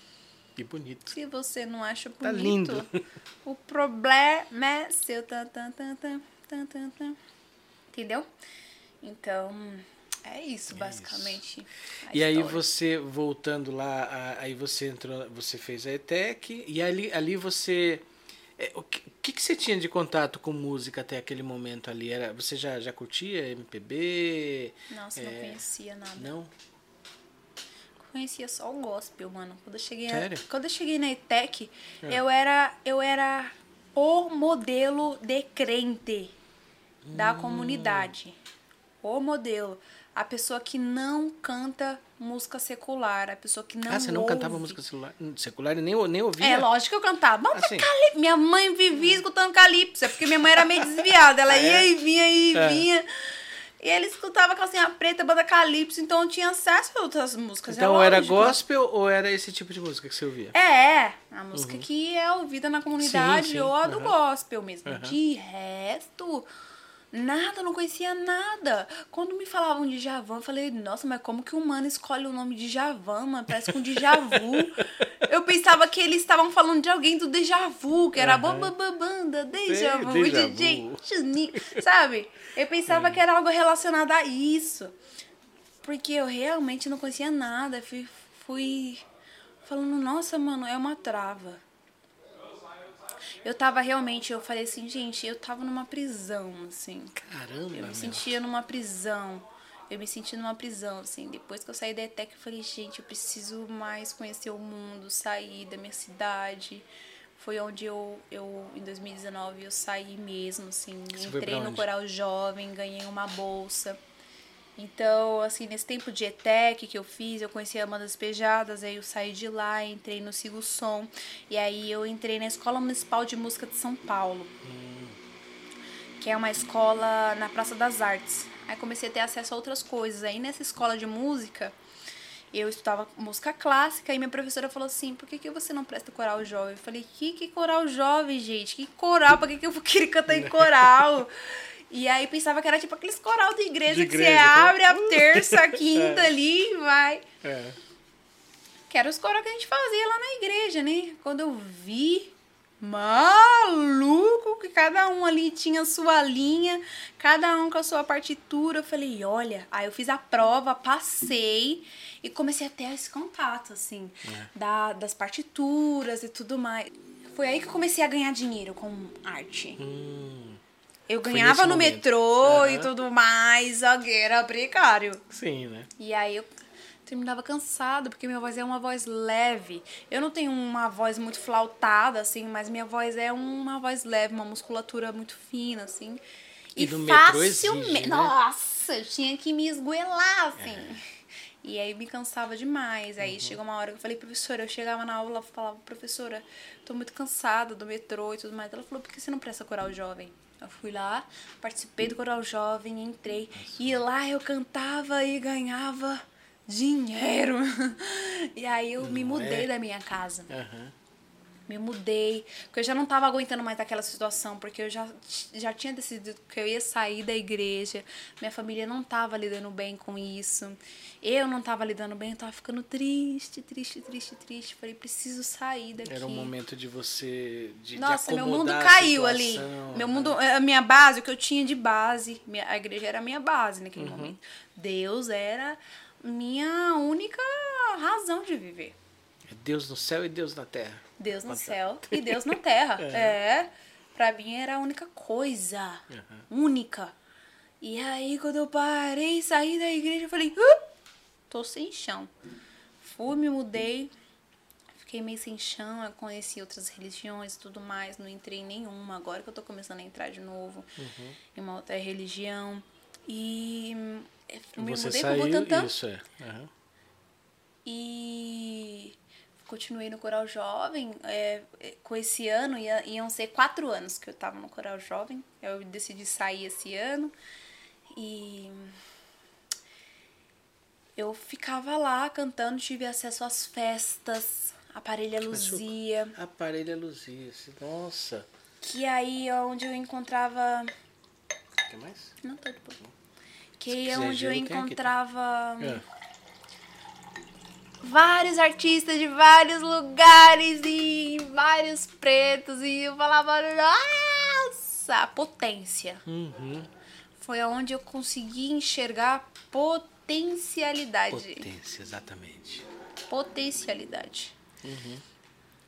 Que bonito. Se você não acha bonito, Tá lindo. o problema é seu. Tan, tan, tan, tan, tan, tan, tan. Entendeu? Então, é isso, basicamente. a E aí você, voltando lá, a- aí você entrou, você fez a ETEC, e ali, ali você. é, o que, que, você tinha de contato com música até aquele momento ali? Era, você já, já curtia MPB? Nossa, é, não conhecia nada. Não? Conhecia só o gospel, mano. Quando eu cheguei, a- Sério? quando eu cheguei na ETEC, É. eu era eu era o modelo de crente da Hum. comunidade. O modelo, a pessoa que não canta música secular, a pessoa que não ah, você não ouve. cantava música secular, secular e nem, nem ouvia? É, lógico que eu cantava. Bota Assim. cali- Minha mãe vivia escutando calypso, é porque minha mãe era meio desviada. Ela Ah, é? ia e vinha e É. vinha. E ele escutava calcinha preta, banda calypso, então eu tinha acesso a outras músicas. é Então era lógico. gospel ou era esse tipo de música que você ouvia? É, a música que é ouvida na comunidade Sim, sim, ou a do aham. gospel mesmo. Aham. De resto, nada, não conhecia nada. Quando me falavam de Javan, eu falei, nossa, mas como que o mano escolhe o nome de Javan, mano? Parece com um déjà vu. eu pensava que eles estavam falando de alguém do déjà vu, que era Aham. bam, bam, banda, déjà vu, déjà DJ sabe? Eu pensava que era algo relacionado a isso. Porque eu realmente não conhecia nada. Fui, fui falando, nossa, mano, é uma trava. Eu tava realmente, eu falei assim, gente, eu tava numa prisão, assim. Caramba, Eu me meu. sentia numa prisão. Eu me senti numa prisão, assim. Depois que eu saí da ETEC, eu falei, gente, eu preciso mais conhecer o mundo, sair da minha cidade. Foi onde eu, eu em 2019, eu saí mesmo, assim. Você Entrei no? Coral Jovem, ganhei uma bolsa. Então, assim, nesse tempo de ETEC que eu fiz, eu conheci a Amanda Despejadas, aí eu saí de lá, entrei no Sigo Som, e aí eu entrei na Escola Municipal de Música de São Paulo, que é uma escola na Praça das Artes. Aí comecei a ter acesso a outras coisas. Aí nessa escola de música, eu estudava música clássica e minha professora falou assim: por que, que você não presta coral jovem? Eu falei: que, que coral jovem, gente? Que coral? Pra que, que eu vou querer cantar em coral? E aí pensava que era tipo aqueles coral de igreja, De que igreja, você tá? abre a terça, a quinta ali e vai. É. Que era os coral que a gente fazia lá na igreja, né? Quando eu vi, maluco, que cada um ali tinha sua linha, cada um com a sua partitura. Eu falei, olha, aí eu fiz a prova, passei e comecei a ter esse contato, assim, da, das partituras e tudo mais. Foi aí que eu comecei a ganhar dinheiro com arte. Hum, Eu ganhava no momento. metrô uhum. e tudo mais, era precário. Sim, né? E aí eu terminava cansada, porque minha voz é uma voz leve. Eu não tenho uma voz muito flautada, assim, mas minha voz é uma voz leve, uma musculatura muito fina, assim. E, e facilmente. Né? Nossa, eu tinha que me esgoelar, assim. É. E aí me cansava demais. Aí uhum. chegou uma hora que eu falei, professora, eu chegava na aula e falava, professora, tô muito cansada do metrô e tudo mais. Ela falou, por que você não presta coral jovem? Eu fui lá, participei do coral jovem, entrei. Nossa. E lá eu cantava e ganhava dinheiro. e aí eu não me mudei é? da minha casa. Uhum me mudei, porque eu já não estava aguentando mais aquela situação, porque eu já, já tinha decidido que eu ia sair da igreja, minha família não estava lidando bem com isso, eu não estava lidando bem, eu estava ficando triste, triste, triste, triste. Falei, preciso sair daqui. Era um momento de você. De, Nossa, de meu mundo caiu ali. Meu mundo, a minha base, o que eu tinha de base, minha, a igreja era a minha base naquele uhum. momento. Deus era minha única razão de viver. É Deus no céu e Deus na terra. Deus no céu e Deus na terra. é. é. Pra mim era a única coisa. Uhum. Única. E aí, quando eu parei, saí da igreja, eu falei, tô sem chão. Fui, me mudei. Fiquei meio sem chão, eu conheci outras religiões e tudo mais, não entrei em nenhuma. Agora que eu tô começando a entrar de novo uhum. em uma outra religião. E me Você mudei saiu, pro Butantã. Isso, é. Uhum. E continuei no Coral Jovem. É, é, com esse ano, ia, iam ser quatro anos que eu tava no Coral Jovem. Eu decidi sair esse ano. E eu ficava lá cantando, tive acesso às festas, aparelha luzia. Aparelha luzia, nossa. Que aí é onde eu encontrava. Quer mais? Não, tô de boa. Que é onde eu encontrava. É vários artistas de vários lugares e vários pretos e eu falava, nossa, potência. Uhum. Foi onde eu consegui enxergar potencialidade. Potência, exatamente. Potencialidade. Uhum.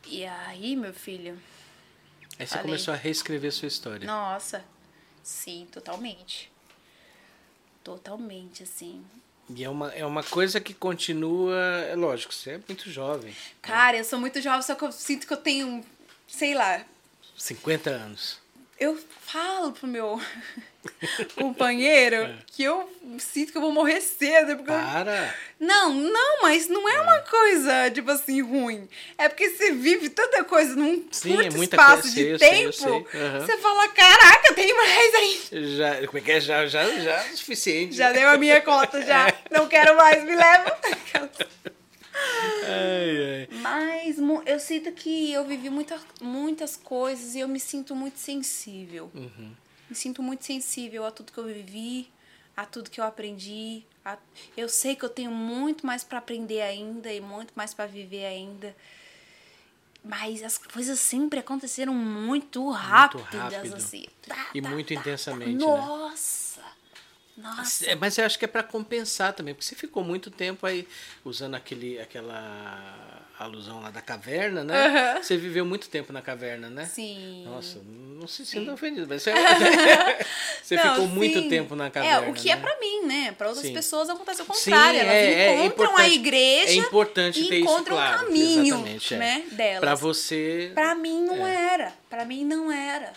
E aí, meu filho. Aí você falei, começou a reescrever sua história. Nossa, sim, totalmente. Totalmente, assim. E é uma, é uma coisa que continua. É lógico, você é muito jovem. Né? Cara, né? eu sou muito jovem, só que eu sinto que eu tenho, sei lá. 50 anos. Eu falo pro meu companheiro é. que eu sinto que eu vou morrer cedo. Porque Para! Eu... Não, não, mas não é, é, uma coisa, tipo assim, ruim. É porque você vive tanta coisa num Sim, curto é espaço coisa, de tempo. Sei, uhum. Você fala, caraca, tem mais aí. Já, como é que é? Já, já, já é o suficiente. Já deu a minha conta, já. É. Não quero mais, me leva. Ai, ai. Mas eu sinto que eu vivi muita, muitas coisas e eu me sinto muito sensível. Uhum. Me sinto muito sensível a tudo que eu vivi, a tudo que eu aprendi. A... Eu sei que eu tenho muito mais para aprender ainda e muito mais para viver ainda. Mas as coisas sempre aconteceram muito rápidas, muito rápido. assim. Tá, e tá, muito tá, intensamente. Tá. Nossa! Nossa. É, mas eu acho que é para compensar também, porque você ficou muito tempo aí usando aquele, aquela alusão lá da caverna, né? Uhum. Você viveu muito tempo na caverna, né? Sim. Nossa, não se sinta ofendido, mas você, você não, ficou sim. muito tempo na caverna. É, o que é né? é para mim, né? Para outras sim. pessoas acontece o contrário. Sim, Elas é, encontram é a igreja é importante e ter encontram isso, claro, o caminho né, delas. Para você. Para mim não é. era. Para mim não era.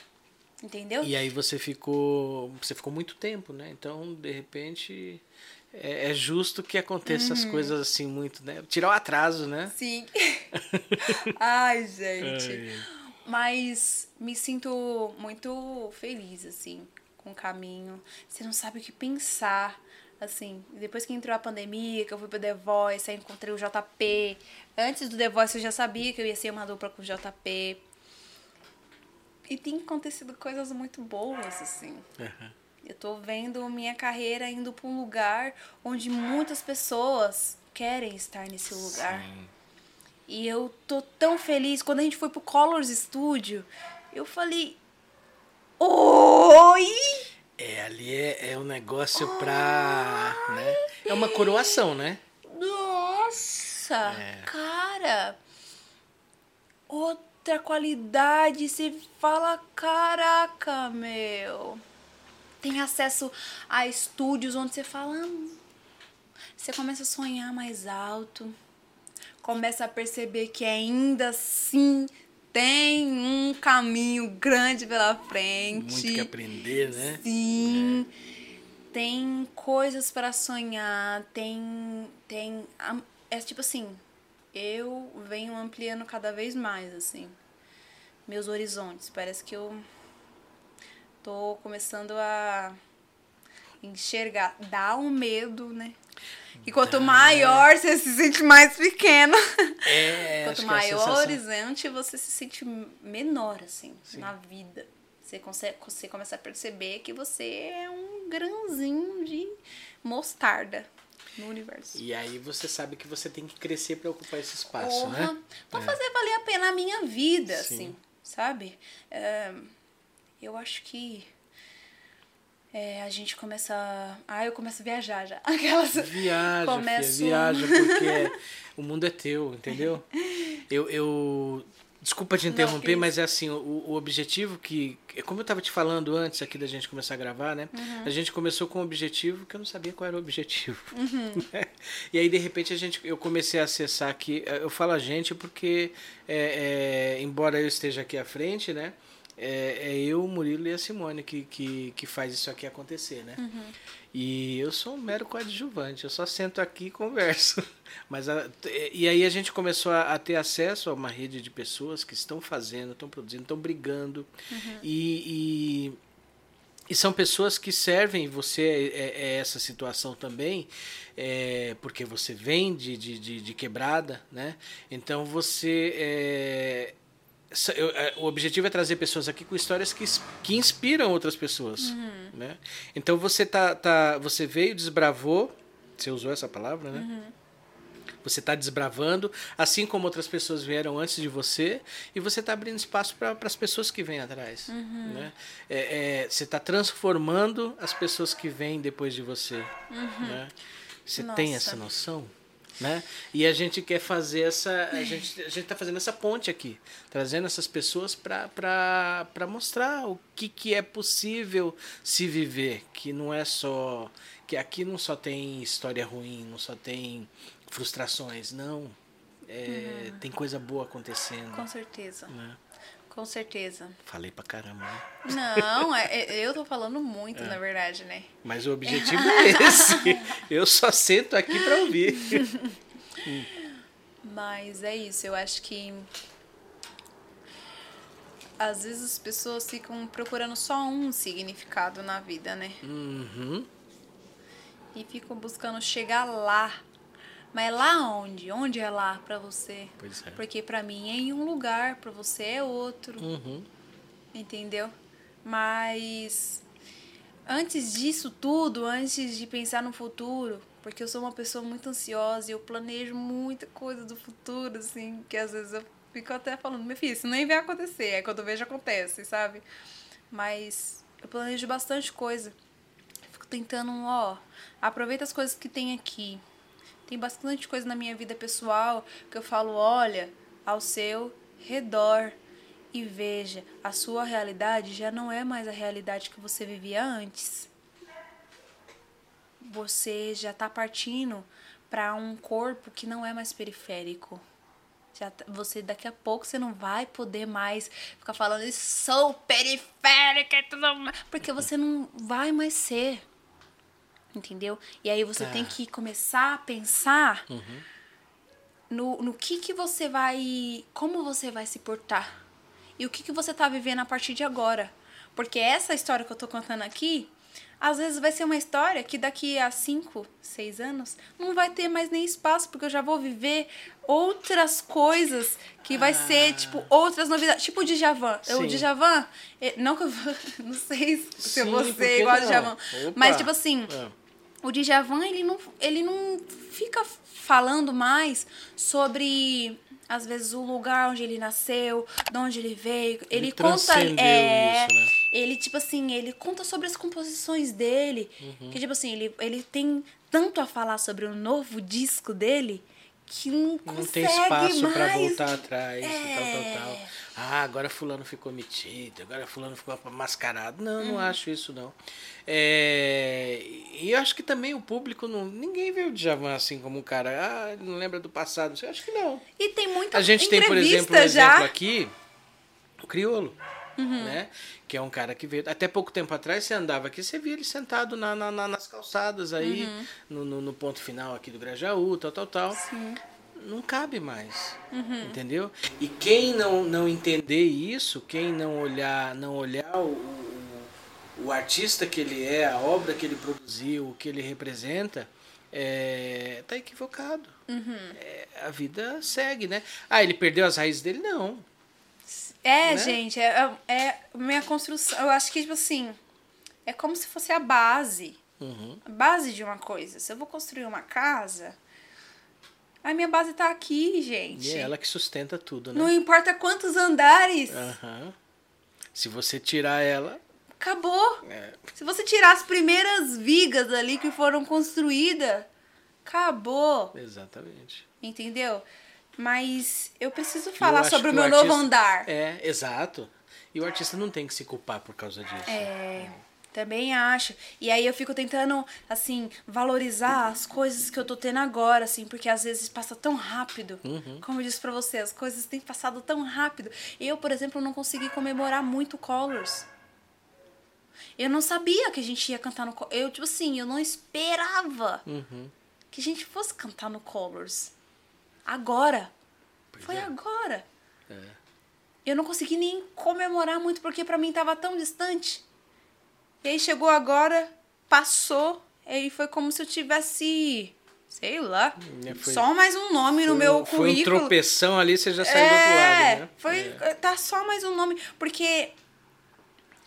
Entendeu? E aí você ficou. Você ficou muito tempo, né? Então, de repente. É, é justo que aconteça uhum. as coisas assim muito, né? Tirar o atraso, né? Sim. Ai, gente. Ai. Mas me sinto muito feliz, assim, com o caminho. Você não sabe o que pensar. Assim, depois que entrou a pandemia, que eu fui pro The Voice, aí encontrei o JP. Antes do The Voice eu já sabia que eu ia ser uma dupla com o JP. E tem acontecido coisas muito boas, assim. Uhum. Eu tô vendo minha carreira indo para um lugar onde muitas pessoas querem estar nesse lugar. Sim. E eu tô tão feliz. Quando a gente foi pro Colors Studio, eu falei: Oi! É, ali é, é um negócio pra. Né? É uma coroação, né? Nossa! É. Cara! Outra qualidade. Você fala: Caraca, meu! tem acesso a estúdios onde você fala. Hum, você começa a sonhar mais alto, começa a perceber que ainda assim tem um caminho grande pela frente. Muito que aprender, né? Sim. É. Tem coisas para sonhar, tem tem é tipo assim, eu venho ampliando cada vez mais assim meus horizontes. Parece que eu tô começando a enxergar, dá um medo, né? E quanto maior você se sente mais pequeno. É, quanto é maior o horizonte, você se sente menor, assim, Sim. na vida. Você, consegue, você começa a perceber que você é um grãozinho de mostarda no universo. E aí você sabe que você tem que crescer para ocupar esse espaço, né? Pra é. fazer valer a pena a minha vida, Sim. assim, sabe? É, eu acho que é, a gente começa. Ah, eu começo a viajar já. Aquelas. Viaja, começo... filha, viaja, porque o mundo é teu, entendeu? Eu. eu... Desculpa te interromper, Não, mas é assim, o, o objetivo que. Como eu estava te falando antes aqui da gente começar a gravar, né? Uhum. A gente começou com um objetivo que eu não sabia qual era o objetivo. Uhum. E aí, de repente, a gente, eu comecei a acessar aqui. Eu falo a gente porque, é, é, embora eu esteja aqui à frente, né? É, é eu, o Murilo e a Simone que, que, que faz isso aqui acontecer, né? Uhum. E eu sou um mero coadjuvante, eu só sento aqui e converso. Mas a, e aí a gente começou a, a, ter acesso a uma rede de pessoas que estão fazendo, estão produzindo, estão brigando. Uhum. E, e, e, são pessoas que servem você é, é, é essa situação também, é, porque você vem de, de, de, de, quebrada, né? Então você é, eu, é, o objetivo é trazer pessoas aqui com histórias que, que inspiram outras pessoas. Uhum. Né? Então você tá, tá, você veio, desbravou, você usou essa palavra, né? Uhum. Você está desbravando, assim como outras pessoas vieram antes de você, e você está abrindo espaço para as pessoas que vêm atrás. Uhum. Né? É, é, você está transformando as pessoas que vêm depois de você. Uhum. Né? Você Nossa. tem essa noção? Né? E a gente quer fazer essa, a gente a gente está fazendo essa ponte aqui, trazendo essas pessoas para mostrar o que, que é possível se viver, que não é só que aqui não só tem história ruim, não só tem frustrações, não. É, uhum. Tem coisa boa acontecendo. Com certeza. Né? Com certeza. Falei pra caramba, né? Não, é, é, eu tô falando muito, é. na verdade, né? Mas o objetivo é esse. Eu só sento aqui pra ouvir. Mas é isso, eu acho que. Às vezes as pessoas ficam procurando só um significado na vida, né? Uhum. E ficam buscando chegar lá mas lá onde? Onde é lá para você? Pois é. Porque para mim é em um lugar, para você é outro. Uhum. Entendeu? Mas antes disso tudo, antes de pensar no futuro, porque eu sou uma pessoa muito ansiosa e eu planejo muita coisa do futuro, assim, que às vezes eu fico até falando, meu filho, isso nem vai acontecer, é quando eu vejo acontece, sabe? Mas eu planejo bastante coisa. Fico tentando, ó, aproveita as coisas que tem aqui. Tem bastante coisa na minha vida pessoal que eu falo, olha ao seu redor e veja, a sua realidade já não é mais a realidade que você vivia antes. Você já está partindo para um corpo que não é mais periférico. Já, tá, você daqui a pouco você não vai poder mais ficar falando sou periférica e tudo mais, porque você não vai mais ser entendeu? E aí você tem tá. que começar a pensar uhum. no, no que que você vai, como você vai se portar e o que que você tá vivendo a partir de agora, porque essa história que eu tô contando aqui às vezes vai ser uma história que daqui a 5, 6 anos não vai ter mais nem espaço, porque eu já vou viver outras coisas que vai ah. ser, tipo, outras novidades. Tipo o Djavan. Sim. O Djavan, não que eu não sei se Sim, vou ser igual ao Djavan, mas tipo assim, é o Djavan, ele não, ele não fica falando mais sobre às vezes o lugar onde ele nasceu, de onde ele veio. Ele, ele conta é, isso, né? ele tipo assim, ele conta sobre as composições dele, uhum. que tipo assim, ele, ele tem tanto a falar sobre o novo disco dele que não, não tem espaço para voltar atrás é... tal, tal, tal. Ah, agora fulano ficou metido, agora fulano ficou mascarado. Não, não uhum. acho isso não. É... E eu acho que também o público não, ninguém vê o Djavan assim como um cara, ah, não lembra do passado. Eu acho que não. E tem muita A gente tem, por exemplo, um já. exemplo aqui, o Criolo. Uhum. Né? Que é um cara que veio. Até pouco tempo atrás você andava aqui, você via ele sentado na, na, na nas calçadas aí, uhum. no, no, no, ponto final aqui do Grajaú, tal, tal, tal. Sim. Não cabe mais. Uhum. Entendeu? E quem não, não entender isso, quem não olhar, não olhar o, o, o artista que ele é, a obra que ele produziu, o que ele representa, é, tá equivocado. Uhum. É, a vida segue, né? Ah, ele perdeu as raízes dele? Não. É, né? gente, é, é, é minha construção. Eu acho que, tipo assim, é como se fosse a base. Uhum. A base de uma coisa. Se eu vou construir uma casa, a minha base tá aqui, gente. E é ela que sustenta tudo, né? Não importa quantos andares. Uhum. Se você tirar ela. Acabou. É. Se você tirar as primeiras vigas ali que foram construídas, acabou. Exatamente. Entendeu? Mas eu preciso falar eu sobre o meu o artista, novo andar. É, exato. E o artista não tem que se culpar por causa disso. É. Também acho. E aí eu fico tentando, assim, valorizar as coisas que eu tô tendo agora, assim, porque às vezes passa tão rápido. Uhum. Como eu disse pra você, as coisas têm passado tão rápido. Eu, por exemplo, não consegui comemorar muito Colors. Eu não sabia que a gente ia cantar no Eu, tipo assim, eu não esperava uhum. que a gente fosse cantar no Colors. Agora. Pois Foi é. agora. É. Eu não consegui nem comemorar muito porque para mim tava tão distante. E aí chegou agora, passou, e foi como se eu tivesse, sei lá, é, foi, só mais um nome foi, no meu currículo. Foi um tropeção ali, você já saiu é, do outro lado, né? Foi, é. tá só mais um nome, porque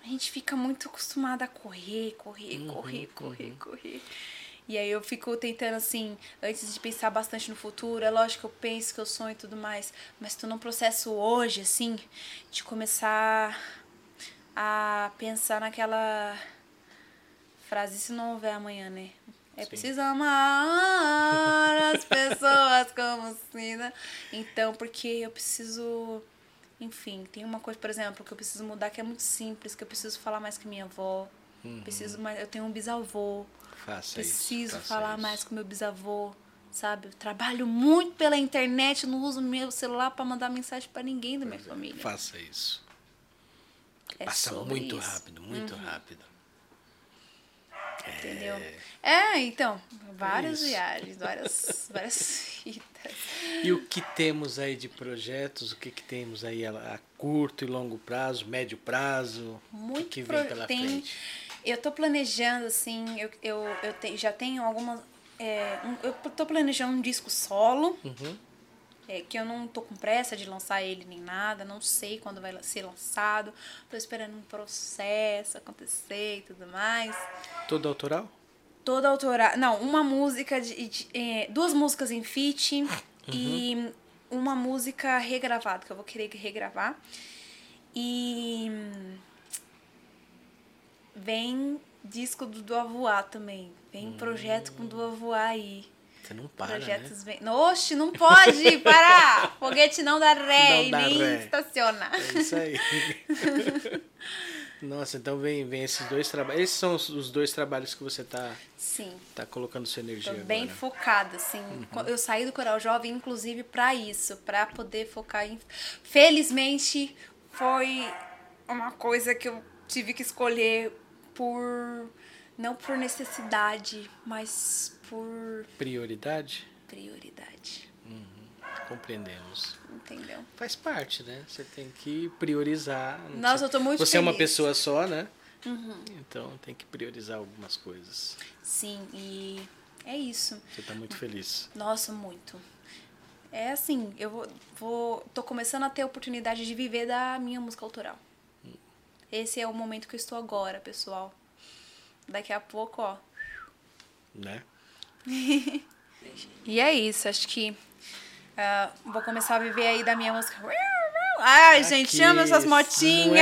a gente fica muito acostumada a correr, correr, uhum, correr, correr, uhum. correr. E aí eu fico tentando, assim, antes de pensar bastante no futuro, é lógico que eu penso que eu sonho e tudo mais, mas tô num processo hoje, assim, de começar a pensar naquela frase, se não houver amanhã, né? É Sim. preciso amar as pessoas como Cida. Então, porque eu preciso. Enfim, tem uma coisa, por exemplo, que eu preciso mudar que é muito simples, que eu preciso falar mais com minha avó. Uhum. Preciso mais, eu tenho um bisavô. Faça Preciso isso, falar isso. mais com meu bisavô, sabe? Eu trabalho muito pela internet, não uso meu celular para mandar mensagem para ninguém da minha família. Faça isso. É Passa muito isso. rápido, muito uhum. rápido. Entendeu? É, é então, várias é viagens, várias, várias fitas. E o que temos aí de projetos? O que, que temos aí a, a curto e longo prazo, médio prazo? Muito o que, que vem pela tem, frente? Eu tô planejando, assim, eu, eu, eu te, já tenho algumas. É, um, eu tô planejando um disco solo. Uhum. É, que eu não tô com pressa de lançar ele nem nada, não sei quando vai ser lançado. Tô esperando um processo acontecer e tudo mais. Todo autoral? Toda autoral. Não, uma música de. de é, duas músicas em feat uhum. e uma música regravada, que eu vou querer regravar. E vem disco do Avoar também. Vem hum. projeto com Do Avoar aí. Você não para, Projetos né? Vem... Oxe, não pode parar! Foguete não dá ré e nem ré. estaciona. É isso aí. Nossa, então vem, vem esses dois trabalhos. Esses são os, os, dois trabalhos que você tá, Sim. tá colocando sua energia Tô bem agora. focada, assim. Uhum. Eu saí do Coral Jovem, inclusive, para isso, para poder focar em. Felizmente, foi uma coisa que eu tive que escolher por não por necessidade, mas por prioridade. Prioridade. Uhum. Compreendemos. Entendeu? Faz parte, né? Você tem que priorizar. Nossa, eu tô muito Você feliz. é uma pessoa só, né? Uhum. Então tem que priorizar algumas coisas. Sim, e é isso. Você tá muito feliz. Nossa, muito. É assim, eu vou, vou tô começando a ter a oportunidade de viver da minha música autoral. Esse é o momento que eu estou agora, pessoal. Daqui a pouco, ó. Né? e é isso, acho que uh, vou começar a viver aí da minha música. Ai, Aqui, gente, amo essas motinhas!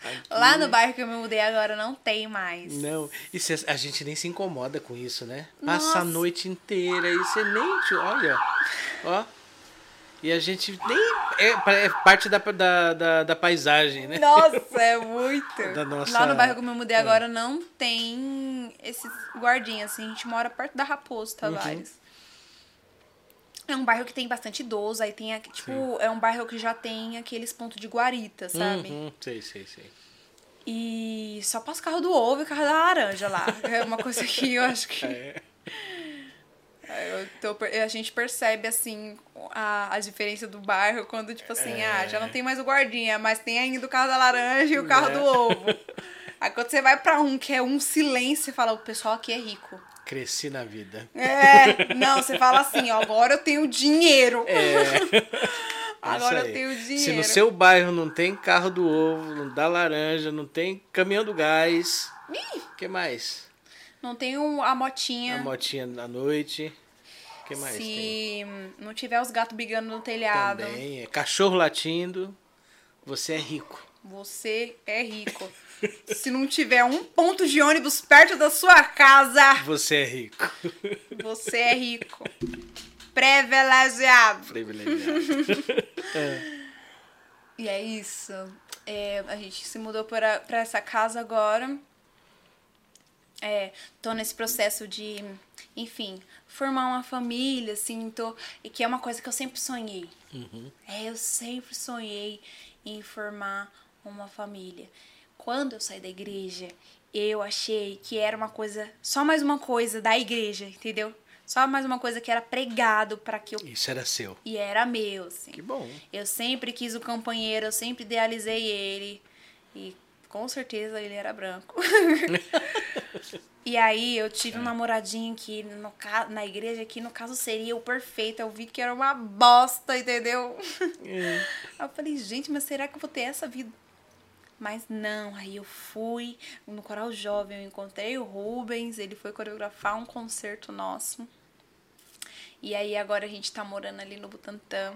É? Lá no bairro que eu me mudei agora não tem mais. Não, e cê, a gente nem se incomoda com isso, né? Passa Nossa. a noite inteira e você nem. Olha, ó. E a gente nem. É, é parte da, da, da, da, paisagem, né? Nossa, é muito. Nossa... Lá no bairro que eu me mudei é. agora não tem esses guardinhas, assim. A gente mora perto da Raposo Tavares. Uhum. É um bairro que tem bastante idoso, aí tem, tipo, Sim. é um bairro que já tem aqueles pontos de guarita, sabe? Uhum, sei, sei, sei. E só passa o carro do ovo e o carro da laranja lá. É uma coisa que eu acho que. É. Tô, a gente percebe, assim, a, a diferença do bairro quando, tipo assim, é. ah, já não tem mais o guardinha, mas tem ainda o carro da laranja e o carro é. do ovo. Aí quando você vai pra um que é um silêncio, você fala, o pessoal aqui é rico. Cresci na vida. É, não, você fala assim, ó, agora eu tenho dinheiro. É. agora eu tenho dinheiro. Se no seu bairro não tem carro do ovo, não dá laranja, não tem caminhão do gás. O que mais? Não tem a motinha. A motinha à noite. O que mais Se tem? não tiver os gatos brigando no telhado. Também. É cachorro latindo. Você é rico. Você é rico. Se não tiver um ponto de ônibus perto da sua casa. Você é rico. Você é rico. Privilegiado. Privilegiado. é. E é isso. É, a gente se mudou para essa casa agora. É, tô nesse processo de, enfim, formar uma família, assim, tô, e que é uma coisa que eu sempre sonhei. Uhum. É, eu sempre sonhei em formar uma família quando eu saí da igreja, eu achei que era uma coisa, só mais uma coisa da igreja, entendeu? Só mais uma coisa que era pregado para que eu. Isso era seu. E era meu, assim. Que bom. Eu sempre quis o companheiro, eu sempre idealizei ele. E com certeza ele era branco. e aí eu tive um namoradinho que no, na igreja que no caso seria o perfeito. Eu vi que era uma bosta, entendeu? É. eu falei, gente, mas será que eu vou ter essa vida? Mas não, aí eu fui no Coral Jovem, eu encontrei o Rubens, ele foi coreografar um concerto nosso. E aí agora a gente tá morando ali no Butantã.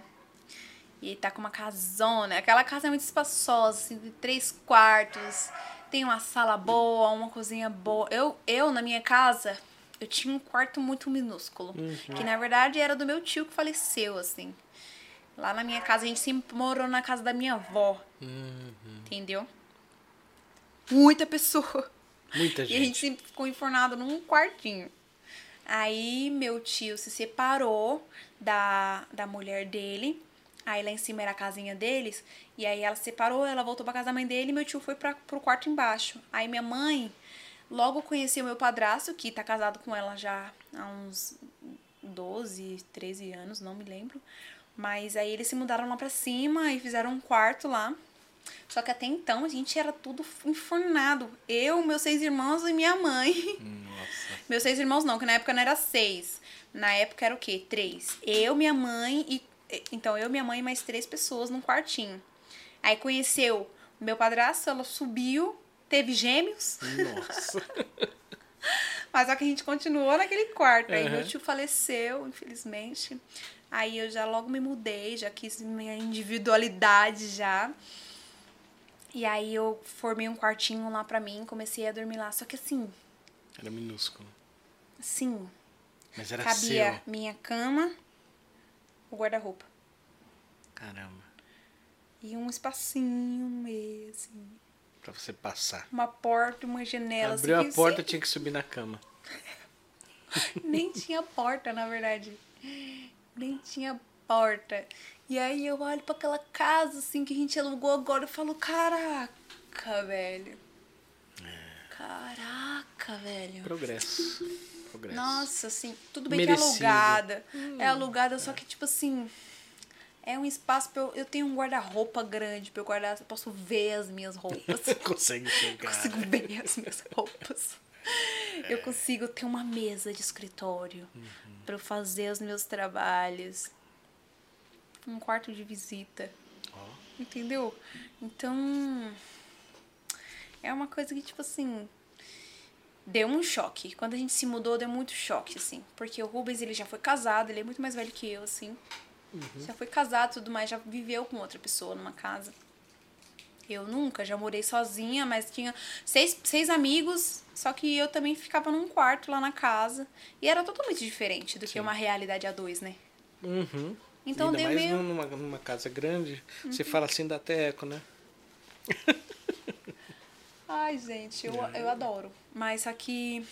E tá com uma casona. Aquela casa é muito espaçosa, assim, de três quartos. Tem uma sala boa, uma cozinha boa. Eu, eu na minha casa, eu tinha um quarto muito minúsculo. Uhum. Que na verdade era do meu tio que faleceu, assim. Lá na minha casa, a gente sempre morou na casa da minha avó. Uhum. Entendeu? Muita pessoa. Muita gente. E a gente sempre ficou enfornado num quartinho. Aí meu tio se separou da, da mulher dele. Aí lá em cima era a casinha deles. E aí ela se separou, ela voltou pra casa da mãe dele e meu tio foi pra, pro quarto embaixo. Aí minha mãe logo conheceu meu padrasto, que tá casado com ela já há uns 12, 13 anos, não me lembro. Mas aí eles se mudaram lá pra cima e fizeram um quarto lá. Só que até então a gente era tudo enfornado. Eu, meus seis irmãos e minha mãe. Nossa. meus seis irmãos não, que na época não era seis. Na época era o quê? Três. Eu, minha mãe e. Então, eu, minha mãe e mais três pessoas num quartinho. Aí conheceu o meu padrasto, ela subiu, teve gêmeos. Nossa. Mas só que a gente continuou naquele quarto. Aí meu tio faleceu, infelizmente. Aí eu já logo me mudei, já quis minha individualidade já. E aí eu formei um quartinho lá pra mim, comecei a dormir lá. Só que assim. Era minúsculo. Sim. Mas era cabia seu. minha cama, o guarda-roupa. Caramba. E um espacinho no meio, assim. Pra você passar. Uma porta, uma janela. Abriu assim, a porta, sempre... tinha que subir na cama. Nem tinha porta, na verdade nem tinha porta. E aí eu olho para aquela casa assim que a gente alugou agora e falo, caraca, velho. É. Caraca, velho. Progresso. Progresso. Nossa, assim, tudo bem Merecido. que é alugada. Hum, é alugada, é. só que tipo assim, é um espaço pra eu, eu tenho um guarda-roupa grande pra eu guardar, eu posso ver as minhas roupas. Você consegue enxergar. Consigo ver as minhas roupas. É. Eu consigo ter uma mesa de escritório uhum. para eu fazer os meus trabalhos. Um quarto de visita. Oh. Entendeu? Então. É uma coisa que, tipo assim. Deu um choque. Quando a gente se mudou, deu muito choque, assim. Porque o Rubens, ele já foi casado, ele é muito mais velho que eu, assim. Uhum. Já foi casado e tudo mais, já viveu com outra pessoa numa casa. Eu nunca, já morei sozinha, mas tinha seis, seis amigos, só que eu também ficava num quarto lá na casa. E era totalmente diferente do Sim. que uma realidade a dois, né? Uhum. Então Ainda deu mais meio... numa, numa casa grande, uhum. você fala assim da teco, né? Ai, gente, eu, é. eu adoro. Mas aqui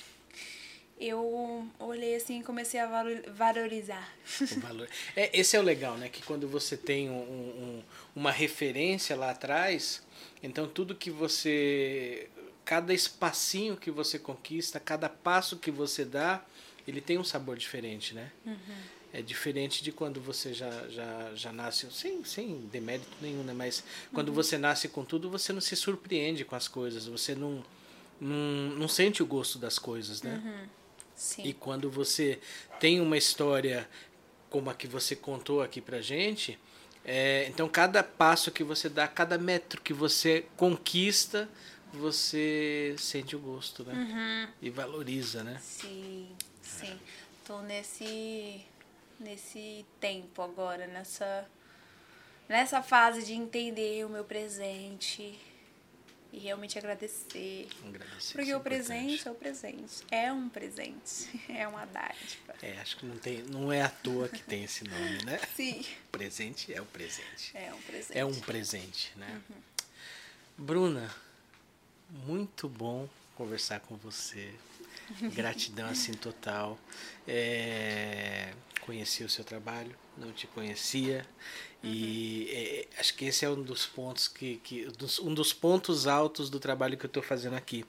eu olhei assim e comecei a valorizar. O valor. É, esse é o legal, né? Que quando você tem um, um, uma referência lá atrás, então tudo que você. Cada espacinho que você conquista, cada passo que você dá, ele tem um sabor diferente, né? Uhum. É diferente de quando você já, já, já nasce, sem, sem demérito nenhum, né? Mas quando uhum. você nasce com tudo, você não se surpreende com as coisas, você não, não, não sente o gosto das coisas, né? Uhum. Sim. E quando você tem uma história como a que você contou aqui pra gente, é, então cada passo que você dá, cada metro que você conquista, você sente o gosto, né? Uhum. E valoriza, né? Sim, sim. Tô nesse nesse tempo agora, nessa nessa fase de entender o meu presente, e realmente agradecer. Agradecer porque é o presente é o presente. É um presente. É uma dádiva. É, acho que não, tem, não é à toa que tem esse nome, né? Sim. O presente é o presente. É um presente. É um presente, né? Uhum. Bruna, muito bom conversar com você. Gratidão assim total. É, conheci o seu trabalho, não te conhecia. E é, acho que esse é um dos pontos que, que um dos pontos altos do trabalho que eu estou fazendo aqui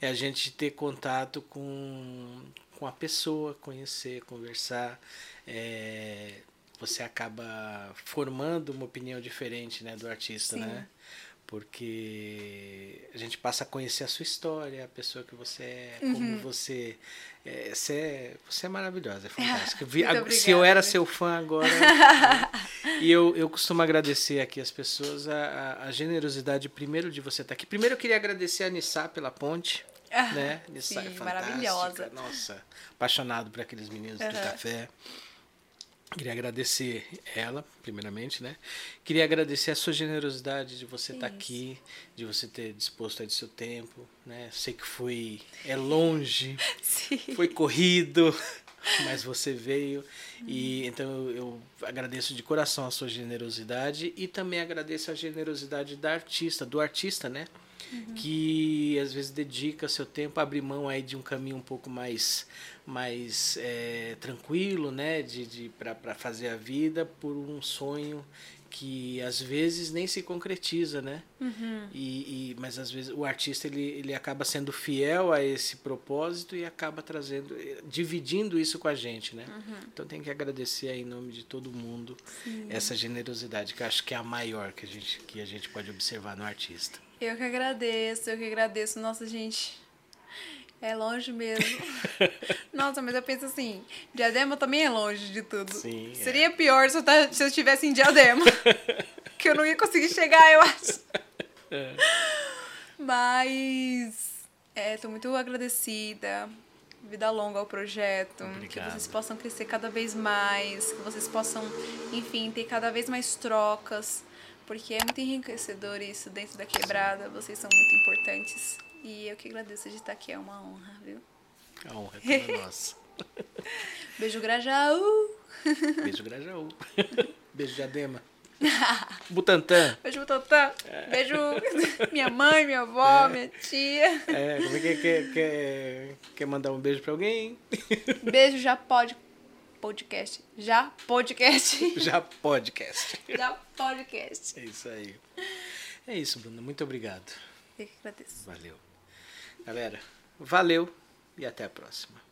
é a gente ter contato com, com a pessoa, conhecer, conversar. É, você acaba formando uma opinião diferente, né, do artista, Sim. né? Porque a gente passa a conhecer a sua história, a pessoa que você é, uhum. como você é, você é, você é maravilhosa, é fantástica. Se eu era seu fã agora. né? E eu, eu costumo agradecer aqui as pessoas a, a, generosidade, primeiro, de você estar aqui. Primeiro, eu queria agradecer a Nissá pela ponte. Ah, né? Nissá sim, é fantástica. Maravilhosa. Nossa, apaixonado por aqueles meninos uhum. do café. Queria agradecer ela, primeiramente, né? Queria agradecer a sua generosidade de você estar tá aqui, de você ter disposto aí do seu tempo, né? Sei que foi é longe, Sim. foi corrido, mas você veio e então eu agradeço de coração a sua generosidade e também agradeço a generosidade da artista, do artista, né? Uhum. Que às vezes dedica seu tempo a abrir mão aí de um caminho um pouco mais mais é, tranquilo, né, de, de para fazer a vida por um sonho que às vezes nem se concretiza, né? Uhum. E, e, mas às vezes o artista ele, ele acaba sendo fiel a esse propósito e acaba trazendo, dividindo isso com a gente, né? Uhum. Então tem que agradecer aí em nome de todo mundo Sim. essa generosidade que eu acho que é a maior que a gente que a gente pode observar no artista. Eu que agradeço, eu que agradeço, nossa gente. É longe mesmo. Nossa, mas eu penso assim, Diadema também é longe de tudo. Sim, é. Seria é. pior se eu, se eu estivesse em Diadema. que eu não ia conseguir chegar, eu acho. É. Mas é, tô muito agradecida. Vida longa ao projeto. Obrigado. Que vocês possam crescer cada vez mais. Que vocês possam, enfim, ter cada vez mais trocas. Porque é muito enriquecedor isso dentro da quebrada. Vocês são muito importantes. E eu que agradeço de estar aqui, é uma honra, viu? A honra é toda nossa. Beijo Grajaú. Beijo Grajaú. Beijo Diadema. Butantã. Beijo Butantã. É. Beijo minha mãe, minha avó, é. minha tia. É, como é que quer, quer, quer mandar um beijo pra alguém? Beijo já pode podcast. Já podcast. Já podcast. Já podcast. É isso aí. É isso, Bruna. Muito obrigado. Eu que agradeço. Valeu. Galera, valeu e até a próxima.